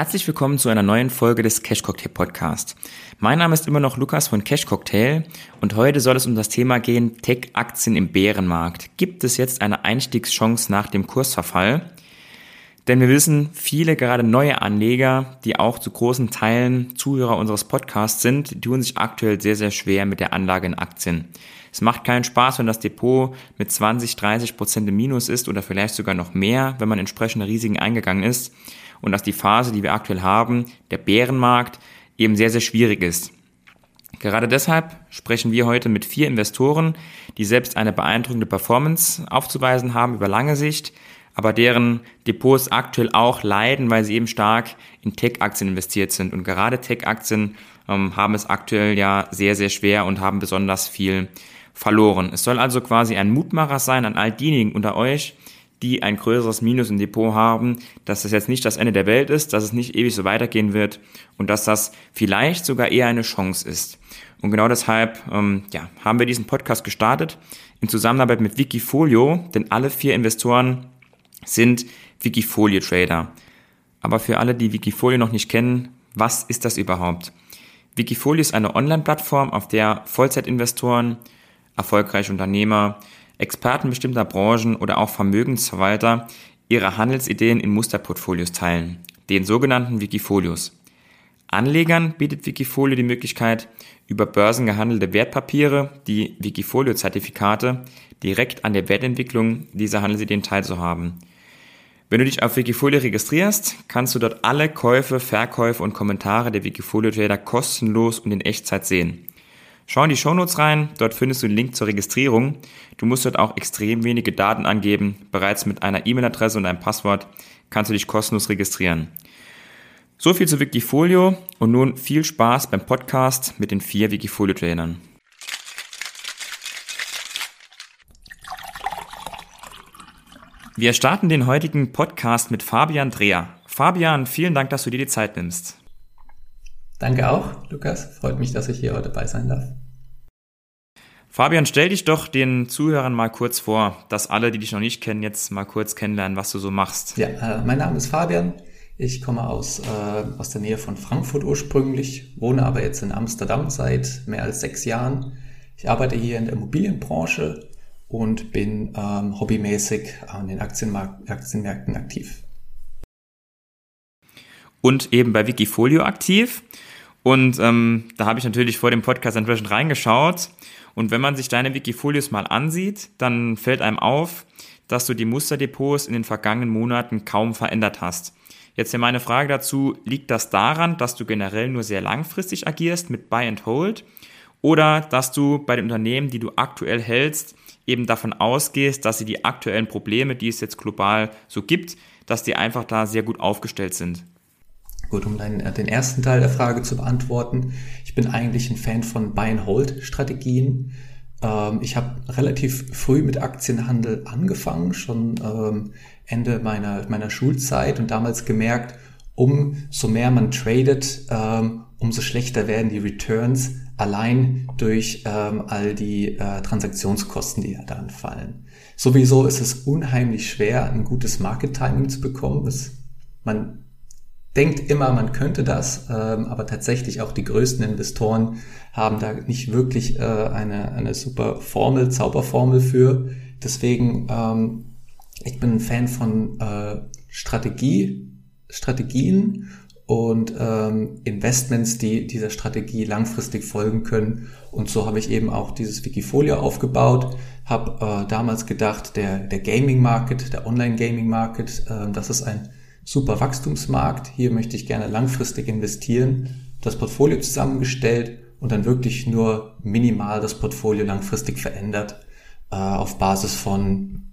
Herzlich willkommen zu einer neuen Folge des Cash Cocktail Podcast. Mein Name ist immer noch Lukas von Cash Cocktail und heute soll es um das Thema gehen Tech-Aktien im Bärenmarkt. Gibt es jetzt eine Einstiegschance nach dem Kursverfall? Denn wir wissen, viele gerade neue Anleger, die auch zu großen Teilen Zuhörer unseres Podcasts sind, tun sich aktuell sehr, sehr schwer mit der Anlage in Aktien. Es macht keinen Spaß, wenn das Depot mit 20, 30 Prozent im Minus ist oder vielleicht sogar noch mehr, wenn man entsprechende Risiken eingegangen ist und dass die Phase, die wir aktuell haben, der Bärenmarkt, eben sehr, sehr schwierig ist. Gerade deshalb sprechen wir heute mit vier Investoren, die selbst eine beeindruckende Performance aufzuweisen haben über lange Sicht, aber deren Depots aktuell auch leiden, weil sie eben stark in Tech-Aktien investiert sind. Und gerade Tech-Aktien ähm, haben es aktuell ja sehr, sehr schwer und haben besonders viel verloren. Es soll also quasi ein Mutmacher sein an all diejenigen unter euch, die ein größeres Minus im Depot haben, dass das jetzt nicht das Ende der Welt ist, dass es nicht ewig so weitergehen wird und dass das vielleicht sogar eher eine Chance ist. Und genau deshalb ähm, ja, haben wir diesen Podcast gestartet in Zusammenarbeit mit Wikifolio, denn alle vier Investoren sind Wikifolio-Trader. Aber für alle, die Wikifolio noch nicht kennen, was ist das überhaupt? Wikifolio ist eine Online-Plattform, auf der Vollzeitinvestoren, erfolgreiche Unternehmer, Experten bestimmter Branchen oder auch Vermögensverwalter ihre Handelsideen in Musterportfolios teilen, den sogenannten Wikifolios. Anlegern bietet Wikifolio die Möglichkeit, über Börsen gehandelte Wertpapiere, die Wikifolio-Zertifikate, direkt an der Wertentwicklung dieser Handelsideen teilzuhaben. Wenn du dich auf Wikifolio registrierst, kannst du dort alle Käufe, Verkäufe und Kommentare der Wikifolio-Trader kostenlos und in Echtzeit sehen. Schau in die Shownotes rein, dort findest du den Link zur Registrierung. Du musst dort auch extrem wenige Daten angeben. Bereits mit einer E-Mail-Adresse und einem Passwort kannst du dich kostenlos registrieren. So viel zu Wikifolio und nun viel Spaß beim Podcast mit den vier Wikifolio-Trainern. Wir starten den heutigen Podcast mit Fabian Dreher. Fabian, vielen Dank, dass du dir die Zeit nimmst. Danke auch, Lukas. Freut mich, dass ich hier heute dabei sein darf. Fabian, stell dich doch den Zuhörern mal kurz vor, dass alle, die dich noch nicht kennen, jetzt mal kurz kennenlernen, was du so machst. Ja, äh, mein Name ist Fabian. Ich komme aus, äh, aus der Nähe von Frankfurt ursprünglich, wohne aber jetzt in Amsterdam seit mehr als sechs Jahren. Ich arbeite hier in der Immobilienbranche und bin ähm, hobbymäßig an den Aktienmärkten aktiv. Und eben bei Wikifolio aktiv. Und ähm, da habe ich natürlich vor dem Podcast entsprechend reingeschaut. Und wenn man sich deine Wikifolios mal ansieht, dann fällt einem auf, dass du die Musterdepots in den vergangenen Monaten kaum verändert hast. Jetzt hier meine Frage dazu, liegt das daran, dass du generell nur sehr langfristig agierst mit Buy and Hold oder dass du bei den Unternehmen, die du aktuell hältst, eben davon ausgehst, dass sie die aktuellen Probleme, die es jetzt global so gibt, dass die einfach da sehr gut aufgestellt sind? Gut, um dein, äh, den ersten Teil der Frage zu beantworten. Ich bin eigentlich ein Fan von Buy-and-Hold-Strategien. Ähm, ich habe relativ früh mit Aktienhandel angefangen, schon ähm, Ende meiner, meiner Schulzeit und damals gemerkt, umso mehr man tradet, ähm, umso schlechter werden die Returns, allein durch ähm, all die äh, Transaktionskosten, die ja da anfallen. Sowieso ist es unheimlich schwer, ein gutes Market Timing zu bekommen. Man denkt immer, man könnte das, ähm, aber tatsächlich auch die größten Investoren haben da nicht wirklich äh, eine, eine super Formel, Zauberformel für. Deswegen, ähm, ich bin ein Fan von äh, Strategie, Strategien und ähm, Investments, die dieser Strategie langfristig folgen können. Und so habe ich eben auch dieses Wikifolio aufgebaut, habe äh, damals gedacht, der, der Gaming-Market, der Online-Gaming-Market, das ist ein super Wachstumsmarkt, hier möchte ich gerne langfristig investieren, das Portfolio zusammengestellt und dann wirklich nur minimal das Portfolio langfristig verändert äh, auf Basis von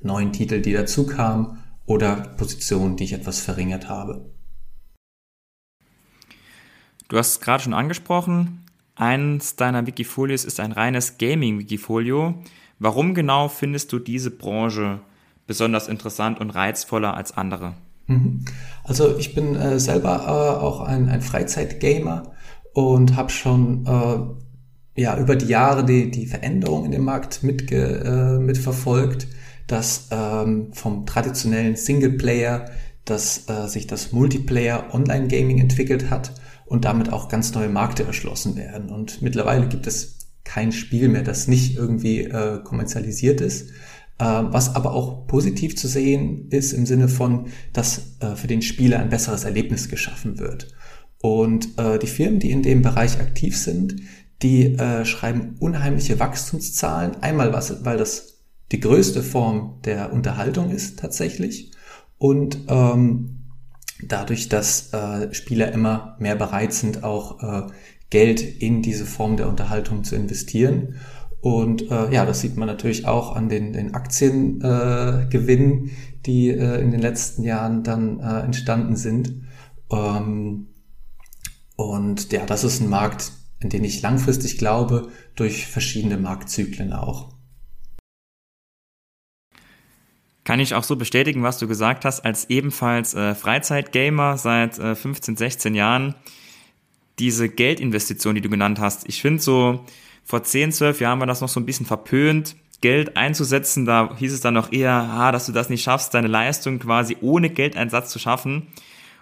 neuen Titeln, die dazu kamen oder Positionen, die ich etwas verringert habe. Du hast es gerade schon angesprochen, eins deiner Wikifolios ist ein reines Gaming-Wikifolio. Warum genau findest du diese Branche besonders interessant und reizvoller als andere? Mhm. Also ich bin äh, selber äh, auch ein, ein Freizeitgamer und habe schon äh, ja über die Jahre die, die Veränderung in dem Markt mitge, äh, mitverfolgt, dass ähm, vom traditionellen Singleplayer dass äh, sich das Multiplayer Online Gaming entwickelt hat und damit auch ganz neue Märkte erschlossen werden. Und mittlerweile gibt es kein Spiel mehr, das nicht irgendwie äh, kommerzialisiert ist. Äh, was aber auch positiv zu sehen ist im Sinne von, dass äh, für den Spieler ein besseres Erlebnis geschaffen wird. Und äh, die Firmen, die in dem Bereich aktiv sind, die äh, schreiben unheimliche Wachstumszahlen. Einmal, weil das die größte Form der Unterhaltung ist tatsächlich. Und ähm, dadurch, dass Spieler immer mehr bereit sind, auch Geld in diese Form der Unterhaltung zu investieren. Und äh, ja, das sieht man natürlich auch an den, den Aktiengewinnen, äh, die äh, in den letzten Jahren dann äh, entstanden sind. Ähm, und ja, das ist ein Markt, in den ich langfristig glaube, durch verschiedene Marktzyklen auch. Kann ich auch so bestätigen, was du gesagt hast, als ebenfalls äh, Freizeitgamer seit äh, 15, 16 Jahren. Diese Geldinvestition, die du genannt hast, ich finde so, vor 10, 12 Jahren war das noch so ein bisschen verpönt, Geld einzusetzen. Da hieß es dann noch eher, ah, dass du das nicht schaffst, deine Leistung quasi ohne Geldeinsatz zu schaffen.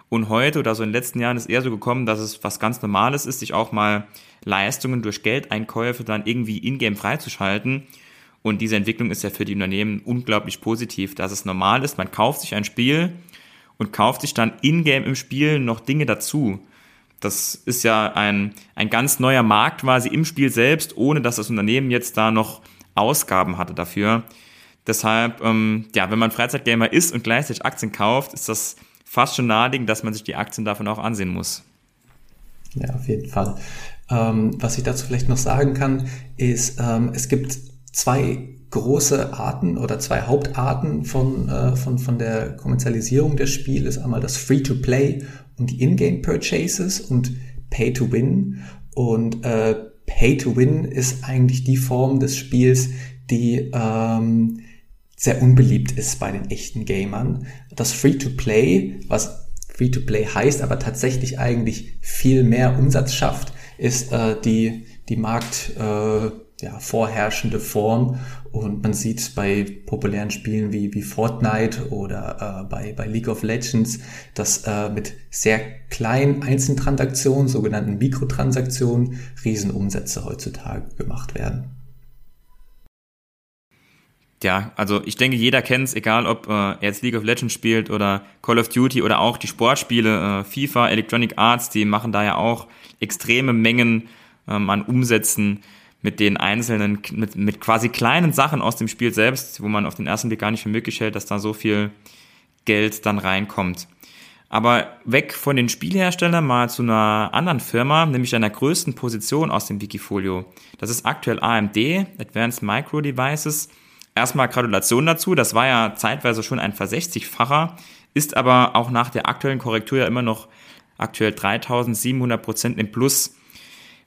Und heute oder so in den letzten Jahren ist eher so gekommen, dass es was ganz Normales ist, sich auch mal Leistungen durch Geldeinkäufe dann irgendwie in-game freizuschalten. Und diese Entwicklung ist ja für die Unternehmen unglaublich positiv, dass es normal ist, man kauft sich ein Spiel und kauft sich dann in-game im Spiel noch Dinge dazu. Das ist ja ein, ein ganz neuer Markt quasi im Spiel selbst, ohne dass das Unternehmen jetzt da noch Ausgaben hatte dafür. Deshalb, ähm, ja, wenn man Freizeitgamer ist und gleichzeitig Aktien kauft, ist das fast schon naheliegend, dass man sich die Aktien davon auch ansehen muss. Ja, auf jeden Fall. Ähm, was ich dazu vielleicht noch sagen kann, ist, ähm, es gibt zwei große Arten oder zwei Hauptarten von, äh, von, von der Kommerzialisierung des Spiels. Einmal das Free-to-Play und die In-Game-Purchases und Pay-to-Win. Und äh, Pay-to-Win ist eigentlich die Form des Spiels, die ähm, sehr unbeliebt ist bei den echten Gamern. Das Free-to-Play, was Free-to-Play heißt, aber tatsächlich eigentlich viel mehr Umsatz schafft, ist äh, die, die Markt... Äh, ja, vorherrschende Form. Und man sieht bei populären Spielen wie, wie Fortnite oder äh, bei, bei League of Legends, dass äh, mit sehr kleinen Einzeltransaktionen, sogenannten Mikrotransaktionen, Riesenumsätze heutzutage gemacht werden. Ja, also ich denke, jeder kennt es, egal ob äh, er jetzt League of Legends spielt oder Call of Duty oder auch die Sportspiele, äh, FIFA, Electronic Arts, die machen da ja auch extreme Mengen ähm, an Umsätzen mit den einzelnen, mit, mit quasi kleinen Sachen aus dem Spiel selbst, wo man auf den ersten Blick gar nicht für möglich hält, dass da so viel Geld dann reinkommt. Aber weg von den Spielherstellern mal zu einer anderen Firma, nämlich einer größten Position aus dem Wikifolio. Das ist aktuell AMD, Advanced Micro Devices. Erstmal Gratulation dazu, das war ja zeitweise schon ein Versechzigfacher, ist aber auch nach der aktuellen Korrektur ja immer noch aktuell 3700 Prozent im Plus.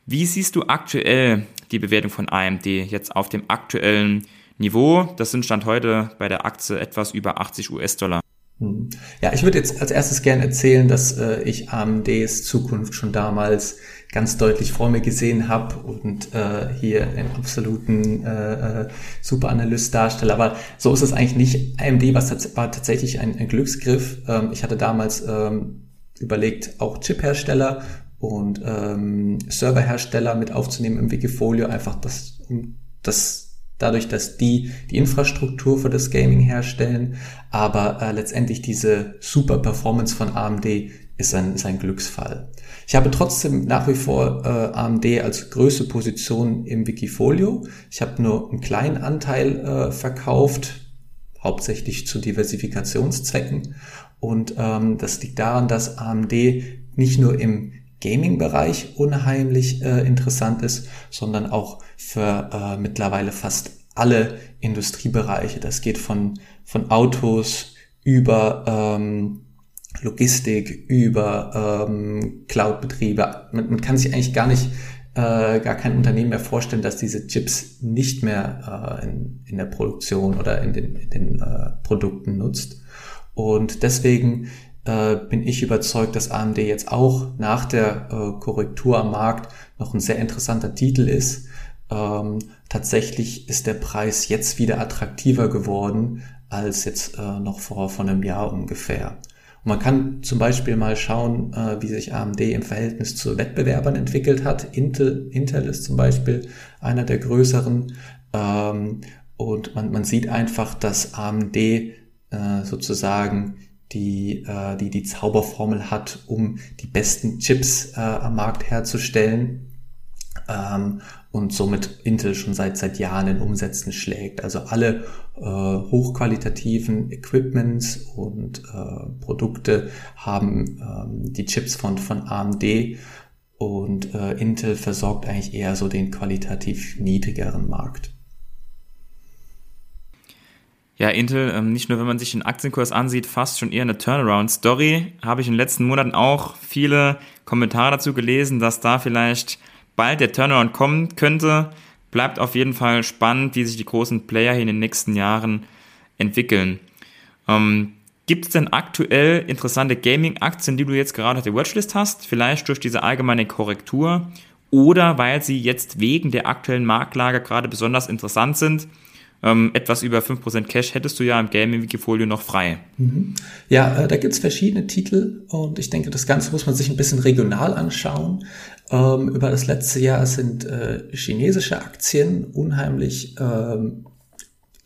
Wie siehst du aktuell die Bewertung von AMD jetzt auf dem aktuellen Niveau? Das sind Stand heute bei der Aktie etwas über 80 US-Dollar. Hm. Ja, ich würde jetzt als erstes gerne erzählen, dass äh, ich AMDs Zukunft schon damals ganz deutlich vor mir gesehen habe und äh, hier einen absoluten äh, äh, Superanalyst darstelle. Aber so ist es eigentlich nicht. AMD was war tatsächlich ein, ein Glücksgriff. Ähm, ich hatte damals ähm, überlegt, auch Chip-Hersteller und ähm, Serverhersteller mit aufzunehmen im Wikifolio, einfach das, das dadurch, dass die die Infrastruktur für das Gaming herstellen, aber äh, letztendlich diese super Performance von AMD ist ein, ist ein Glücksfall. Ich habe trotzdem nach wie vor äh, AMD als größte Position im Wikifolio. Ich habe nur einen kleinen Anteil äh, verkauft, hauptsächlich zu Diversifikationszwecken. Und ähm, das liegt daran, dass AMD nicht nur im Gaming-Bereich unheimlich äh, interessant ist, sondern auch für äh, mittlerweile fast alle Industriebereiche. Das geht von, von Autos über ähm, Logistik, über ähm, Cloud-Betriebe. Man, man kann sich eigentlich gar nicht äh, gar kein Unternehmen mehr vorstellen, dass diese Chips nicht mehr äh, in, in der Produktion oder in den, in den äh, Produkten nutzt. Und deswegen äh, bin ich überzeugt, dass AMD jetzt auch nach der äh, Korrektur am Markt noch ein sehr interessanter Titel ist. Ähm, tatsächlich ist der Preis jetzt wieder attraktiver geworden als jetzt äh, noch vor, vor einem Jahr ungefähr. man kann zum Beispiel mal schauen, äh, wie sich AMD im Verhältnis zu Wettbewerbern entwickelt hat. Intel, Intel ist zum Beispiel einer der größeren. Ähm, und man, man sieht einfach, dass AMD äh, sozusagen die, äh, die die Zauberformel hat, um die besten Chips äh, am Markt herzustellen ähm, und somit Intel schon seit seit Jahren in Umsätzen schlägt. Also alle äh, hochqualitativen Equipments und äh, Produkte haben ähm, die Chips von von AMD und äh, Intel versorgt eigentlich eher so den qualitativ niedrigeren Markt. Ja, Intel, ähm, nicht nur wenn man sich den Aktienkurs ansieht, fast schon eher eine Turnaround-Story. Habe ich in den letzten Monaten auch viele Kommentare dazu gelesen, dass da vielleicht bald der Turnaround kommen könnte. Bleibt auf jeden Fall spannend, wie sich die großen Player hier in den nächsten Jahren entwickeln. Ähm, Gibt es denn aktuell interessante Gaming-Aktien, die du jetzt gerade auf der Watchlist hast? Vielleicht durch diese allgemeine Korrektur oder weil sie jetzt wegen der aktuellen Marktlage gerade besonders interessant sind? Ähm, etwas über 5% Cash hättest du ja im Gaming-Wikifolio noch frei. Mhm. Ja, äh, da gibt's verschiedene Titel und ich denke, das Ganze muss man sich ein bisschen regional anschauen. Ähm, über das letzte Jahr sind äh, chinesische Aktien unheimlich ähm,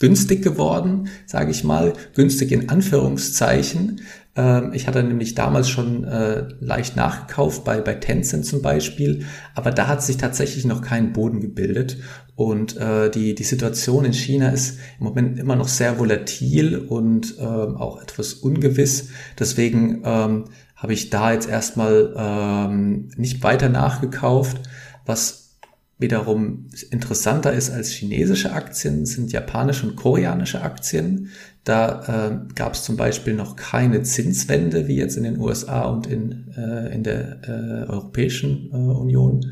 günstig geworden, sage ich mal, günstig in Anführungszeichen. Ähm, ich hatte nämlich damals schon äh, leicht nachgekauft bei, bei Tencent zum Beispiel, aber da hat sich tatsächlich noch kein Boden gebildet und äh, die, die Situation in China ist im Moment immer noch sehr volatil und äh, auch etwas ungewiss. Deswegen ähm, habe ich da jetzt erstmal ähm, nicht weiter nachgekauft. Was wiederum interessanter ist als chinesische Aktien, sind japanische und koreanische Aktien. Da äh, gab es zum Beispiel noch keine Zinswende wie jetzt in den USA und in, äh, in der äh, Europäischen äh, Union.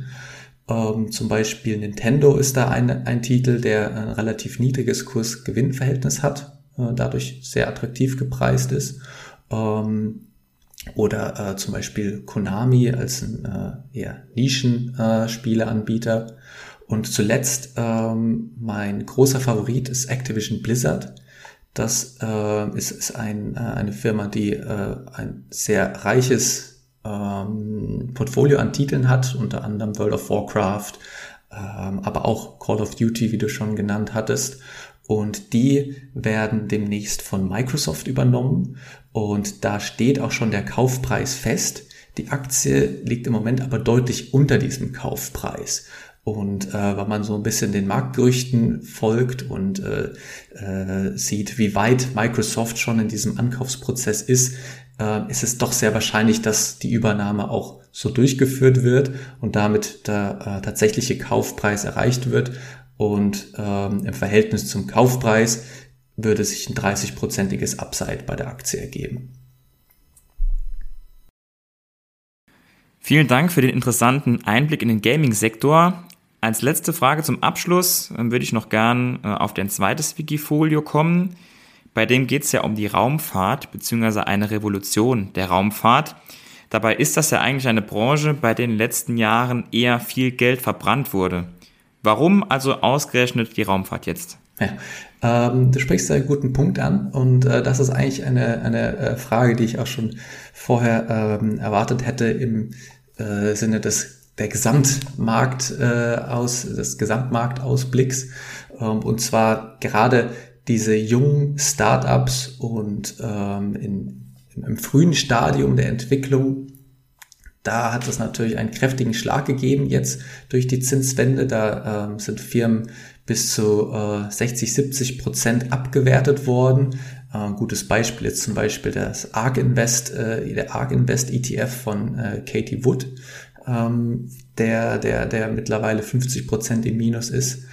Ähm, zum Beispiel Nintendo ist da ein, ein Titel, der ein relativ niedriges Kurs-Gewinn-Verhältnis hat, äh, dadurch sehr attraktiv gepreist ist. Ähm, oder äh, zum Beispiel Konami als ein äh, eher Nischen-Spieleanbieter. Und zuletzt ähm, mein großer Favorit ist Activision Blizzard. Das äh, ist, ist ein, äh, eine Firma, die äh, ein sehr reiches ähm, Portfolio an Titeln hat, unter anderem World of Warcraft, ähm, aber auch Call of Duty, wie du schon genannt hattest. Und die werden demnächst von Microsoft übernommen. Und da steht auch schon der Kaufpreis fest. Die Aktie liegt im Moment aber deutlich unter diesem Kaufpreis. Und äh, wenn man so ein bisschen den Marktgerüchten folgt und äh, äh, sieht, wie weit Microsoft schon in diesem Ankaufsprozess ist, äh, ist es doch sehr wahrscheinlich, dass die Übernahme auch so durchgeführt wird und damit der äh, tatsächliche Kaufpreis erreicht wird. Und ähm, im Verhältnis zum Kaufpreis würde sich ein 30-prozentiges Upside bei der Aktie ergeben. Vielen Dank für den interessanten Einblick in den Gaming-Sektor. Als letzte Frage zum Abschluss äh, würde ich noch gern äh, auf dein zweites Wikifolio kommen. Bei dem geht es ja um die Raumfahrt bzw. eine Revolution der Raumfahrt. Dabei ist das ja eigentlich eine Branche, bei der in den letzten Jahren eher viel Geld verbrannt wurde. Warum also ausgerechnet die Raumfahrt jetzt? Ja, ähm, du sprichst einen guten Punkt an und äh, das ist eigentlich eine, eine äh, Frage, die ich auch schon vorher ähm, erwartet hätte im äh, Sinne des der Gesamtmarkt äh, aus des Gesamtmarktausblicks ähm, und zwar gerade diese jungen Startups und ähm, in, im frühen Stadium der Entwicklung, da hat es natürlich einen kräftigen Schlag gegeben jetzt durch die Zinswende. Da ähm, sind Firmen bis zu äh, 60, 70 Prozent abgewertet worden. Äh, gutes Beispiel ist zum Beispiel das ARK Invest, äh, der ARK Invest ETF von äh, Katie Wood, ähm, der, der, der mittlerweile 50 Prozent im Minus ist.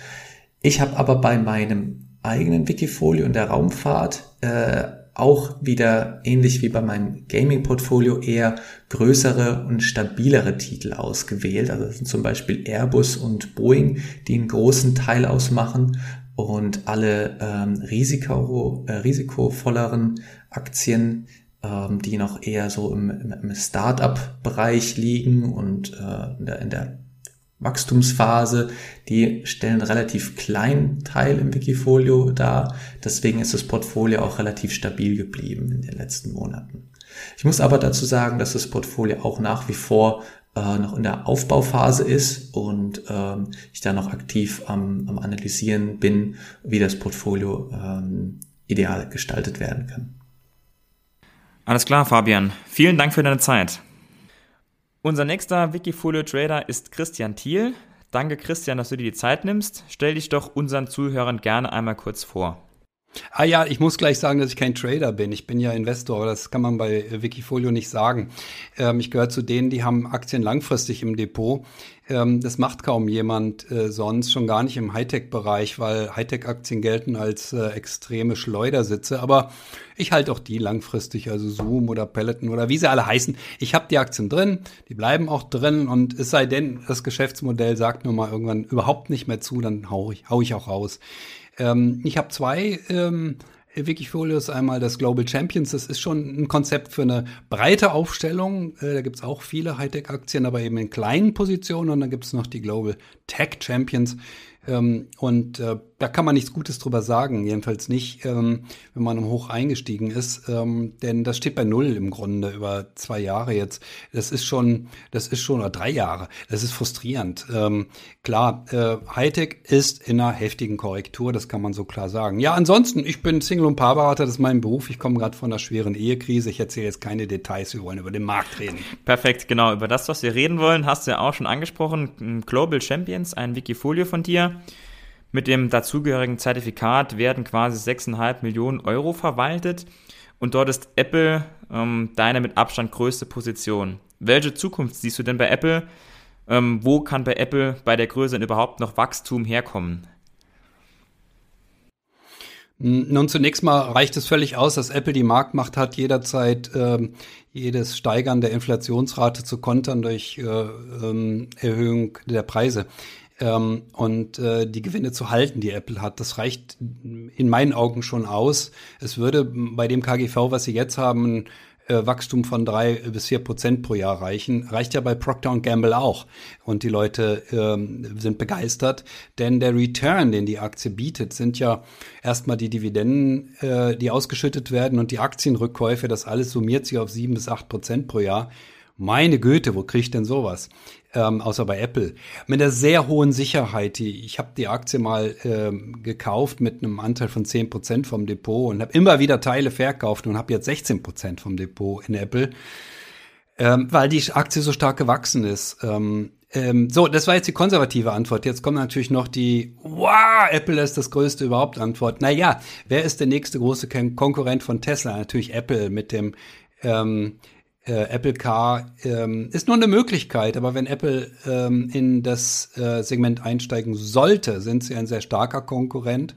Ich habe aber bei meinem eigenen Wikifolio und der Raumfahrt äh, auch wieder ähnlich wie bei meinem Gaming-Portfolio eher größere und stabilere Titel ausgewählt. Also das sind zum Beispiel Airbus und Boeing, die einen großen Teil ausmachen und alle ähm, Risiko, äh, risikovolleren Aktien, ähm, die noch eher so im, im Startup-Bereich liegen und äh, in der, in der Wachstumsphase, die stellen relativ kleinen Teil im Wikifolio dar. Deswegen ist das Portfolio auch relativ stabil geblieben in den letzten Monaten. Ich muss aber dazu sagen, dass das Portfolio auch nach wie vor äh, noch in der Aufbauphase ist und ähm, ich da noch aktiv am, am Analysieren bin, wie das Portfolio ähm, ideal gestaltet werden kann. Alles klar, Fabian. Vielen Dank für deine Zeit. Unser nächster Wikifolio-Trader ist Christian Thiel. Danke, Christian, dass du dir die Zeit nimmst. Stell dich doch unseren Zuhörern gerne einmal kurz vor. Ah ja, ich muss gleich sagen, dass ich kein Trader bin. Ich bin ja Investor, aber das kann man bei Wikifolio nicht sagen. Ähm, ich gehöre zu denen, die haben Aktien langfristig im Depot. Ähm, das macht kaum jemand äh, sonst, schon gar nicht im Hightech-Bereich, weil Hightech-Aktien gelten als äh, extreme Schleudersitze. Aber ich halte auch die langfristig, also Zoom oder Peloton oder wie sie alle heißen. Ich habe die Aktien drin, die bleiben auch drin und es sei denn, das Geschäftsmodell sagt nur mal irgendwann überhaupt nicht mehr zu, dann hau ich, hau ich auch raus. Ähm, ich habe zwei ähm, Wikifolios, einmal das Global Champions, das ist schon ein Konzept für eine breite Aufstellung. Äh, da gibt's auch viele Hightech-Aktien, aber eben in kleinen Positionen. Und dann gibt's noch die Global Tech Champions. Ähm, und äh, da kann man nichts Gutes drüber sagen, jedenfalls nicht, ähm, wenn man hoch eingestiegen ist, ähm, denn das steht bei null im Grunde über zwei Jahre jetzt. Das ist schon, das ist schon oder drei Jahre. Das ist frustrierend. Ähm, klar, äh, Hightech ist in einer heftigen Korrektur, das kann man so klar sagen. Ja, ansonsten, ich bin Single- und Paarberater, das ist mein Beruf. Ich komme gerade von einer schweren Ehekrise. Ich erzähle jetzt keine Details, wir wollen über den Markt reden. Perfekt, genau. Über das, was wir reden wollen, hast du ja auch schon angesprochen. Global Champions, ein Wikifolio von dir. Mit dem dazugehörigen Zertifikat werden quasi 6,5 Millionen Euro verwaltet und dort ist Apple ähm, deine mit Abstand größte Position. Welche Zukunft siehst du denn bei Apple? Ähm, wo kann bei Apple bei der Größe überhaupt noch Wachstum herkommen? Nun, zunächst mal reicht es völlig aus, dass Apple die Marktmacht hat, jederzeit ähm, jedes Steigern der Inflationsrate zu kontern durch äh, ähm, Erhöhung der Preise ähm, und äh, die Gewinne zu halten, die Apple hat. Das reicht in meinen Augen schon aus. Es würde bei dem KGV, was sie jetzt haben, äh, Wachstum von drei bis vier Prozent pro Jahr reichen. Reicht ja bei Procter Gamble auch. Und die Leute ähm, sind begeistert, denn der Return, den die Aktie bietet, sind ja erstmal die Dividenden, äh, die ausgeschüttet werden und die Aktienrückkäufe. Das alles summiert sich auf sieben bis acht Prozent pro Jahr. Meine Güte, wo kriege ich denn sowas? Ähm, außer bei Apple, mit einer sehr hohen Sicherheit. Die, ich habe die Aktie mal ähm, gekauft mit einem Anteil von 10% vom Depot und habe immer wieder Teile verkauft und habe jetzt 16% vom Depot in Apple, ähm, weil die Aktie so stark gewachsen ist. Ähm, ähm, so, das war jetzt die konservative Antwort. Jetzt kommt natürlich noch die, wow, Apple ist das größte überhaupt Antwort. Naja, wer ist der nächste große Konkurrent von Tesla? Natürlich Apple mit dem ähm, äh, Apple Car ähm, ist nur eine Möglichkeit, aber wenn Apple ähm, in das äh, Segment einsteigen sollte, sind sie ein sehr starker Konkurrent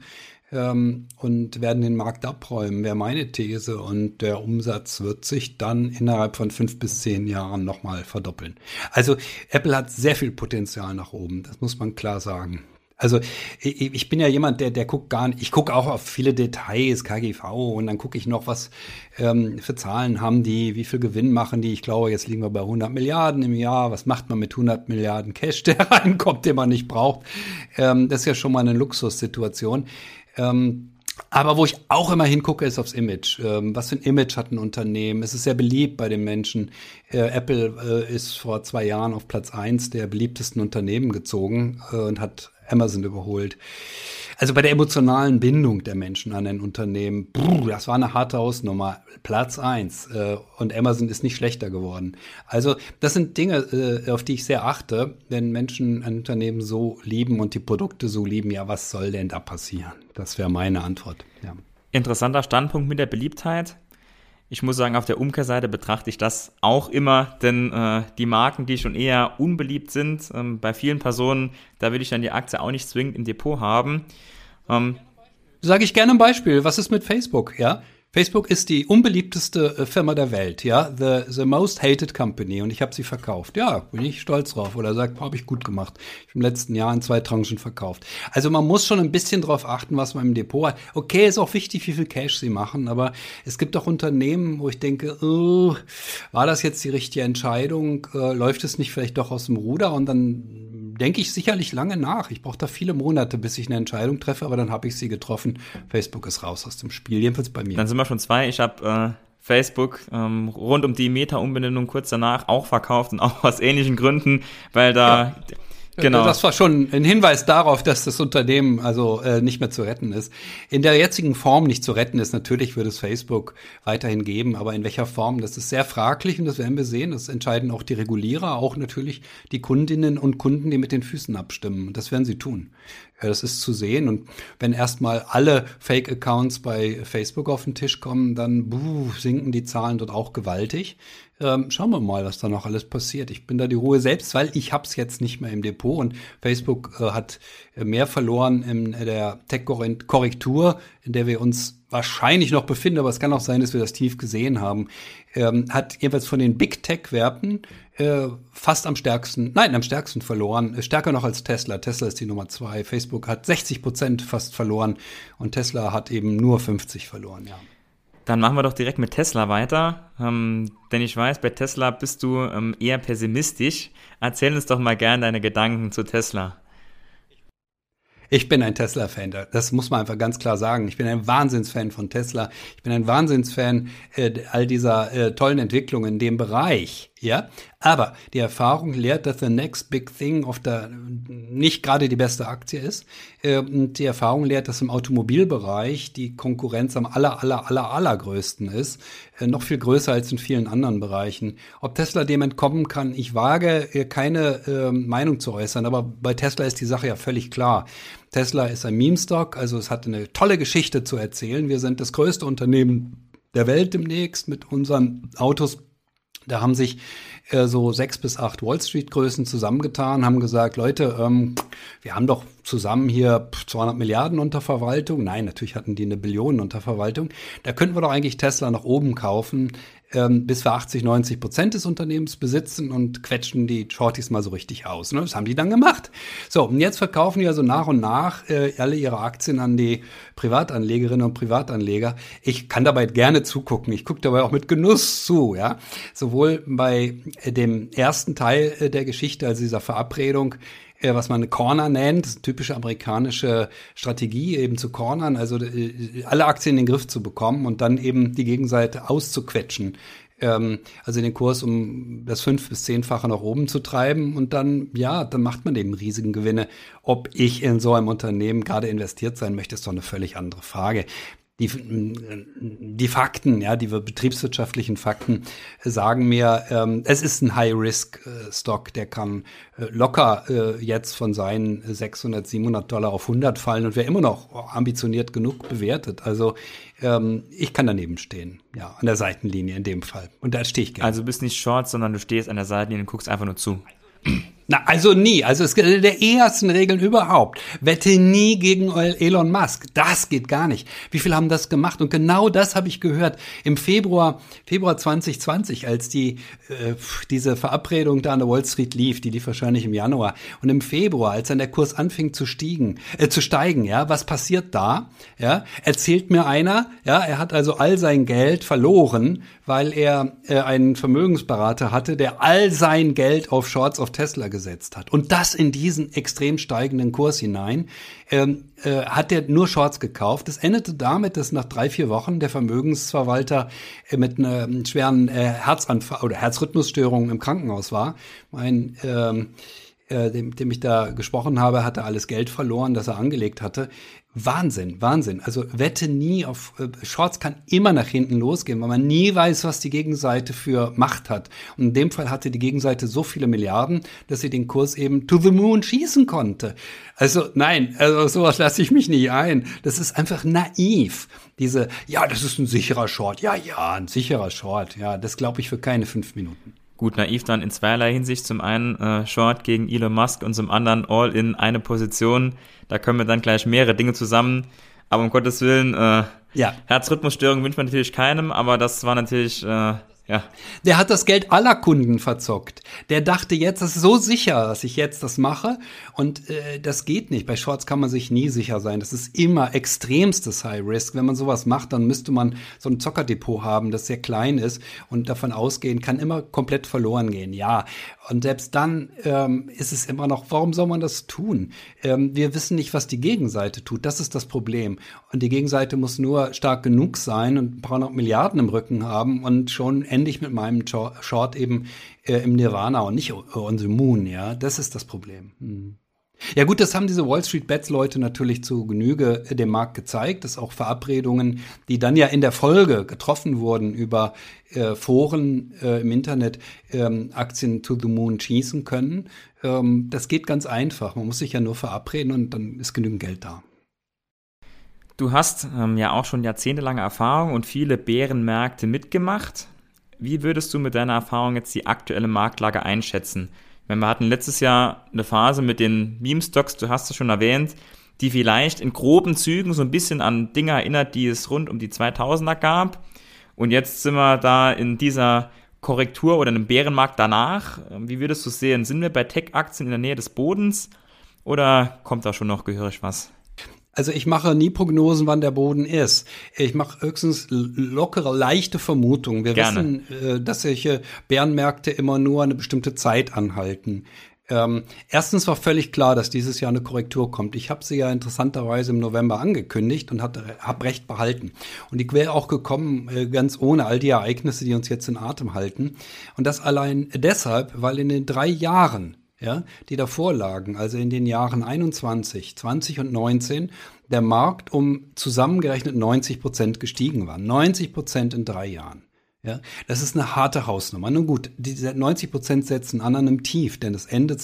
ähm, und werden den Markt abräumen, wäre meine These. Und der Umsatz wird sich dann innerhalb von fünf bis zehn Jahren nochmal verdoppeln. Also Apple hat sehr viel Potenzial nach oben, das muss man klar sagen. Also ich, ich bin ja jemand, der, der guckt gar nicht, ich gucke auch auf viele Details, KGV und dann gucke ich noch, was ähm, für Zahlen haben die, wie viel Gewinn machen die. Ich glaube, jetzt liegen wir bei 100 Milliarden im Jahr. Was macht man mit 100 Milliarden Cash, der reinkommt, den man nicht braucht? Ähm, das ist ja schon mal eine Luxussituation. Ähm, aber wo ich auch immer hingucke, ist aufs Image. Ähm, was für ein Image hat ein Unternehmen? Es ist sehr beliebt bei den Menschen. Äh, Apple äh, ist vor zwei Jahren auf Platz eins der beliebtesten Unternehmen gezogen äh, und hat Amazon überholt. Also bei der emotionalen Bindung der Menschen an ein Unternehmen, brr, das war eine harte Hausnummer. Platz eins äh, und Amazon ist nicht schlechter geworden. Also das sind Dinge, äh, auf die ich sehr achte, wenn Menschen ein Unternehmen so lieben und die Produkte so lieben. Ja, was soll denn da passieren? Das wäre meine Antwort. Ja. Interessanter Standpunkt mit der Beliebtheit. Ich muss sagen, auf der Umkehrseite betrachte ich das auch immer, denn äh, die Marken, die schon eher unbeliebt sind, ähm, bei vielen Personen, da will ich dann die Aktie auch nicht zwingend im Depot haben. Ähm, Sage ich gerne ein Beispiel. Was ist mit Facebook? Ja, Facebook ist die unbeliebteste äh, Firma der Welt, ja, the, the most hated company und ich habe sie verkauft. Ja, bin ich stolz drauf oder sagt, habe ich gut gemacht. Ich im letzten Jahr in zwei Tranchen verkauft. Also man muss schon ein bisschen drauf achten, was man im Depot hat. Okay, ist auch wichtig, wie viel Cash sie machen, aber es gibt auch Unternehmen, wo ich denke, oh, war das jetzt die richtige Entscheidung? Äh, läuft es nicht vielleicht doch aus dem Ruder und dann denke ich sicherlich lange nach. Ich brauche da viele Monate, bis ich eine Entscheidung treffe, aber dann habe ich sie getroffen. Facebook ist raus aus dem Spiel, jedenfalls bei mir. Dann sind wir schon zwei. Ich habe äh, Facebook ähm, rund um die Meta-Umbenennung kurz danach auch verkauft und auch aus ähnlichen Gründen, weil da ja. Genau. Das war schon ein Hinweis darauf, dass das Unternehmen also äh, nicht mehr zu retten ist. In der jetzigen Form nicht zu retten ist. Natürlich wird es Facebook weiterhin geben, aber in welcher Form, das ist sehr fraglich und das werden wir sehen. Das entscheiden auch die Regulierer, auch natürlich die Kundinnen und Kunden, die mit den Füßen abstimmen. Und das werden sie tun. Ja, das ist zu sehen. Und wenn erstmal alle Fake-Accounts bei Facebook auf den Tisch kommen, dann buh, sinken die Zahlen dort auch gewaltig. Ähm, schauen wir mal, was da noch alles passiert. Ich bin da die Ruhe selbst, weil ich hab's jetzt nicht mehr im Depot und Facebook äh, hat mehr verloren in der Tech-Korrektur, in der wir uns wahrscheinlich noch befinden, aber es kann auch sein, dass wir das tief gesehen haben, ähm, hat jedenfalls von den Big Tech-Werten äh, fast am stärksten, nein, am stärksten verloren, stärker noch als Tesla. Tesla ist die Nummer zwei. Facebook hat 60 Prozent fast verloren und Tesla hat eben nur 50 verloren, ja. Dann machen wir doch direkt mit Tesla weiter. Ähm, denn ich weiß, bei Tesla bist du ähm, eher pessimistisch. Erzähl uns doch mal gerne deine Gedanken zu Tesla. Ich bin ein Tesla-Fan, das muss man einfach ganz klar sagen. Ich bin ein Wahnsinnsfan von Tesla. Ich bin ein Wahnsinnsfan äh, all dieser äh, tollen Entwicklungen in dem Bereich. Ja, aber die Erfahrung lehrt, dass the next big thing auf der nicht gerade die beste Aktie ist. Äh, und die Erfahrung lehrt, dass im Automobilbereich die Konkurrenz am aller, aller, aller, allergrößten ist. Äh, noch viel größer als in vielen anderen Bereichen. Ob Tesla dem entkommen kann, ich wage äh, keine äh, Meinung zu äußern, aber bei Tesla ist die Sache ja völlig klar. Tesla ist ein Meme-Stock, also es hat eine tolle Geschichte zu erzählen. Wir sind das größte Unternehmen der Welt demnächst mit unseren Autos da haben sich äh, so sechs bis acht Wall Street Größen zusammengetan, haben gesagt, Leute, ähm, wir haben doch zusammen hier 200 Milliarden unter Verwaltung. Nein, natürlich hatten die eine Billion unter Verwaltung. Da könnten wir doch eigentlich Tesla nach oben kaufen ähm, bis wir 80, 90 Prozent des Unternehmens besitzen und quetschen die Shorties mal so richtig aus. Ne? Das haben die dann gemacht. So, und jetzt verkaufen die also nach und nach äh, alle ihre Aktien an die Privatanlegerinnen und Privatanleger. Ich kann dabei gerne zugucken. Ich gucke dabei auch mit Genuss zu. Ja, Sowohl bei äh, dem ersten Teil äh, der Geschichte, also dieser Verabredung, was man Corner nennt, typische amerikanische Strategie, eben zu cornern, also äh, alle Aktien in den Griff zu bekommen und dann eben die Gegenseite auszuquetschen. Ähm, also den Kurs um das fünf bis zehnfache nach oben zu treiben und dann, ja, dann macht man eben riesigen Gewinne. Ob ich in so einem Unternehmen gerade investiert sein möchte, ist doch eine völlig andere Frage die, die Fakten, ja, die betriebswirtschaftlichen Fakten sagen mir, ähm, es ist ein High-Risk-Stock, der kann äh, locker äh, jetzt von seinen 600, 700 Dollar auf 100 fallen und wäre immer noch ambitioniert genug bewertet. Also ähm, ich kann daneben stehen, ja, an der Seitenlinie in dem Fall. Und da stehe ich gerne. Also du bist nicht short, sondern du stehst an der Seitenlinie und guckst einfach nur zu. Na, also nie. Also es ist der ersten Regeln überhaupt. Wette nie gegen Elon Musk. Das geht gar nicht. Wie viel haben das gemacht? Und genau das habe ich gehört im Februar, Februar 2020, als die äh, diese Verabredung da an der Wall Street lief. Die lief wahrscheinlich im Januar. Und im Februar, als dann der Kurs anfing zu stiegen, äh, zu steigen, ja, was passiert da? Ja, erzählt mir einer, ja, er hat also all sein Geld verloren, weil er äh, einen Vermögensberater hatte, der all sein Geld auf Shorts auf Tesla gesetzt hat. Und das in diesen extrem steigenden Kurs hinein, ähm, äh, hat er nur Shorts gekauft. Das endete damit, dass nach drei, vier Wochen der Vermögensverwalter äh, mit einer ähm, schweren äh, Herzanfall oder Herzrhythmusstörung im Krankenhaus war. Mein ähm, äh, dem, dem ich da gesprochen habe, hatte alles Geld verloren, das er angelegt hatte. Wahnsinn, Wahnsinn. Also wette nie auf äh, Shorts kann immer nach hinten losgehen, weil man nie weiß, was die Gegenseite für Macht hat. Und in dem Fall hatte die Gegenseite so viele Milliarden, dass sie den Kurs eben to the moon schießen konnte. Also nein, also sowas lasse ich mich nicht ein. Das ist einfach naiv. Diese, ja, das ist ein sicherer Short. Ja, ja, ein sicherer Short. Ja, das glaube ich für keine fünf Minuten. Gut, naiv dann in zweierlei Hinsicht. Zum einen äh, Short gegen Elon Musk und zum anderen All in eine Position. Da können wir dann gleich mehrere Dinge zusammen. Aber um Gottes Willen, äh, ja. Herzrhythmusstörung wünscht man natürlich keinem, aber das war natürlich äh, Ja. Der hat das Geld aller Kunden verzockt. Der dachte jetzt, das ist so sicher, dass ich jetzt das mache. Und äh, das geht nicht. Bei Shorts kann man sich nie sicher sein. Das ist immer extremstes High Risk. Wenn man sowas macht, dann müsste man so ein Zockerdepot haben, das sehr klein ist und davon ausgehen, kann immer komplett verloren gehen. Ja. Und selbst dann ähm, ist es immer noch, warum soll man das tun? Ähm, wir wissen nicht, was die Gegenseite tut. Das ist das Problem. Und die Gegenseite muss nur stark genug sein und ein paar hundert Milliarden im Rücken haben und schon endlich mit meinem Short eben äh, im Nirvana und nicht on the moon, ja. Das ist das Problem. Hm. Ja gut, das haben diese Wall Street Bets Leute natürlich zu Genüge äh, dem Markt gezeigt, dass auch Verabredungen, die dann ja in der Folge getroffen wurden über äh, Foren äh, im Internet, ähm, Aktien to the Moon schießen können. Ähm, das geht ganz einfach. Man muss sich ja nur verabreden und dann ist genügend Geld da. Du hast ähm, ja auch schon jahrzehntelange Erfahrung und viele Bärenmärkte mitgemacht. Wie würdest du mit deiner Erfahrung jetzt die aktuelle Marktlage einschätzen? Meine, wir hatten letztes Jahr eine Phase mit den Meme-Stocks, du hast es schon erwähnt, die vielleicht in groben Zügen so ein bisschen an Dinge erinnert, die es rund um die 2000er gab. Und jetzt sind wir da in dieser Korrektur oder einem Bärenmarkt danach. Wie würdest du sehen? Sind wir bei Tech-Aktien in der Nähe des Bodens oder kommt da schon noch gehörig was? Also ich mache nie Prognosen, wann der Boden ist. Ich mache höchstens lockere, leichte Vermutungen. Wir Gerne. wissen, äh, dass solche Bärenmärkte immer nur eine bestimmte Zeit anhalten. Ähm, erstens war völlig klar, dass dieses Jahr eine Korrektur kommt. Ich habe sie ja interessanterweise im November angekündigt und habe recht behalten. Und die wäre auch gekommen, äh, ganz ohne all die Ereignisse, die uns jetzt in Atem halten. Und das allein deshalb, weil in den drei Jahren ja, die davor lagen, also in den Jahren 21, 20 und 19, der Markt um zusammengerechnet 90 Prozent gestiegen war. 90 Prozent in drei Jahren. Ja, das ist eine harte Hausnummer. Nun gut, diese 90 Prozent setzen an einem Tief, denn das Ende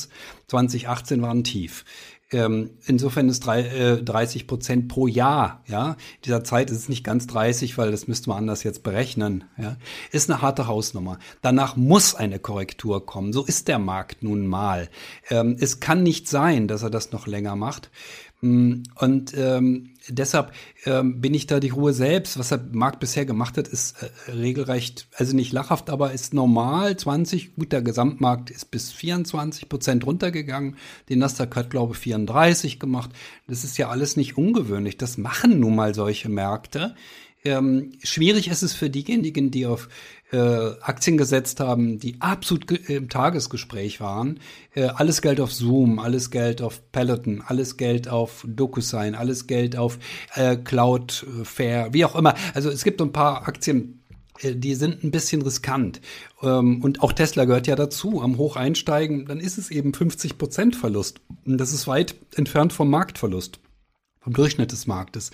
2018 war ein Tief. Ähm, insofern ist drei, äh, 30 Prozent pro Jahr, ja. Dieser Zeit ist es nicht ganz 30, weil das müsste man anders jetzt berechnen, ja. Ist eine harte Hausnummer. Danach muss eine Korrektur kommen. So ist der Markt nun mal. Ähm, es kann nicht sein, dass er das noch länger macht. Mm, und ähm, deshalb ähm, bin ich da die Ruhe selbst. Was der Markt bisher gemacht hat, ist äh, regelrecht, also nicht lachhaft, aber ist normal. 20, gut, der Gesamtmarkt ist bis 24 Prozent runtergegangen. Den Nasdaq hat, glaube ich, 34 gemacht. Das ist ja alles nicht ungewöhnlich. Das machen nun mal solche Märkte. Ähm, schwierig ist es für diejenigen, die auf äh, Aktien gesetzt haben, die absolut im Tagesgespräch waren. Äh, alles Geld auf Zoom, alles Geld auf Peloton, alles Geld auf DocuSign, alles Geld auf äh, Cloudflare, wie auch immer. Also es gibt ein paar Aktien, äh, die sind ein bisschen riskant. Ähm, und auch Tesla gehört ja dazu. Am Hoch einsteigen, dann ist es eben 50 Prozent Verlust. Und das ist weit entfernt vom Marktverlust vom Durchschnitt des Marktes.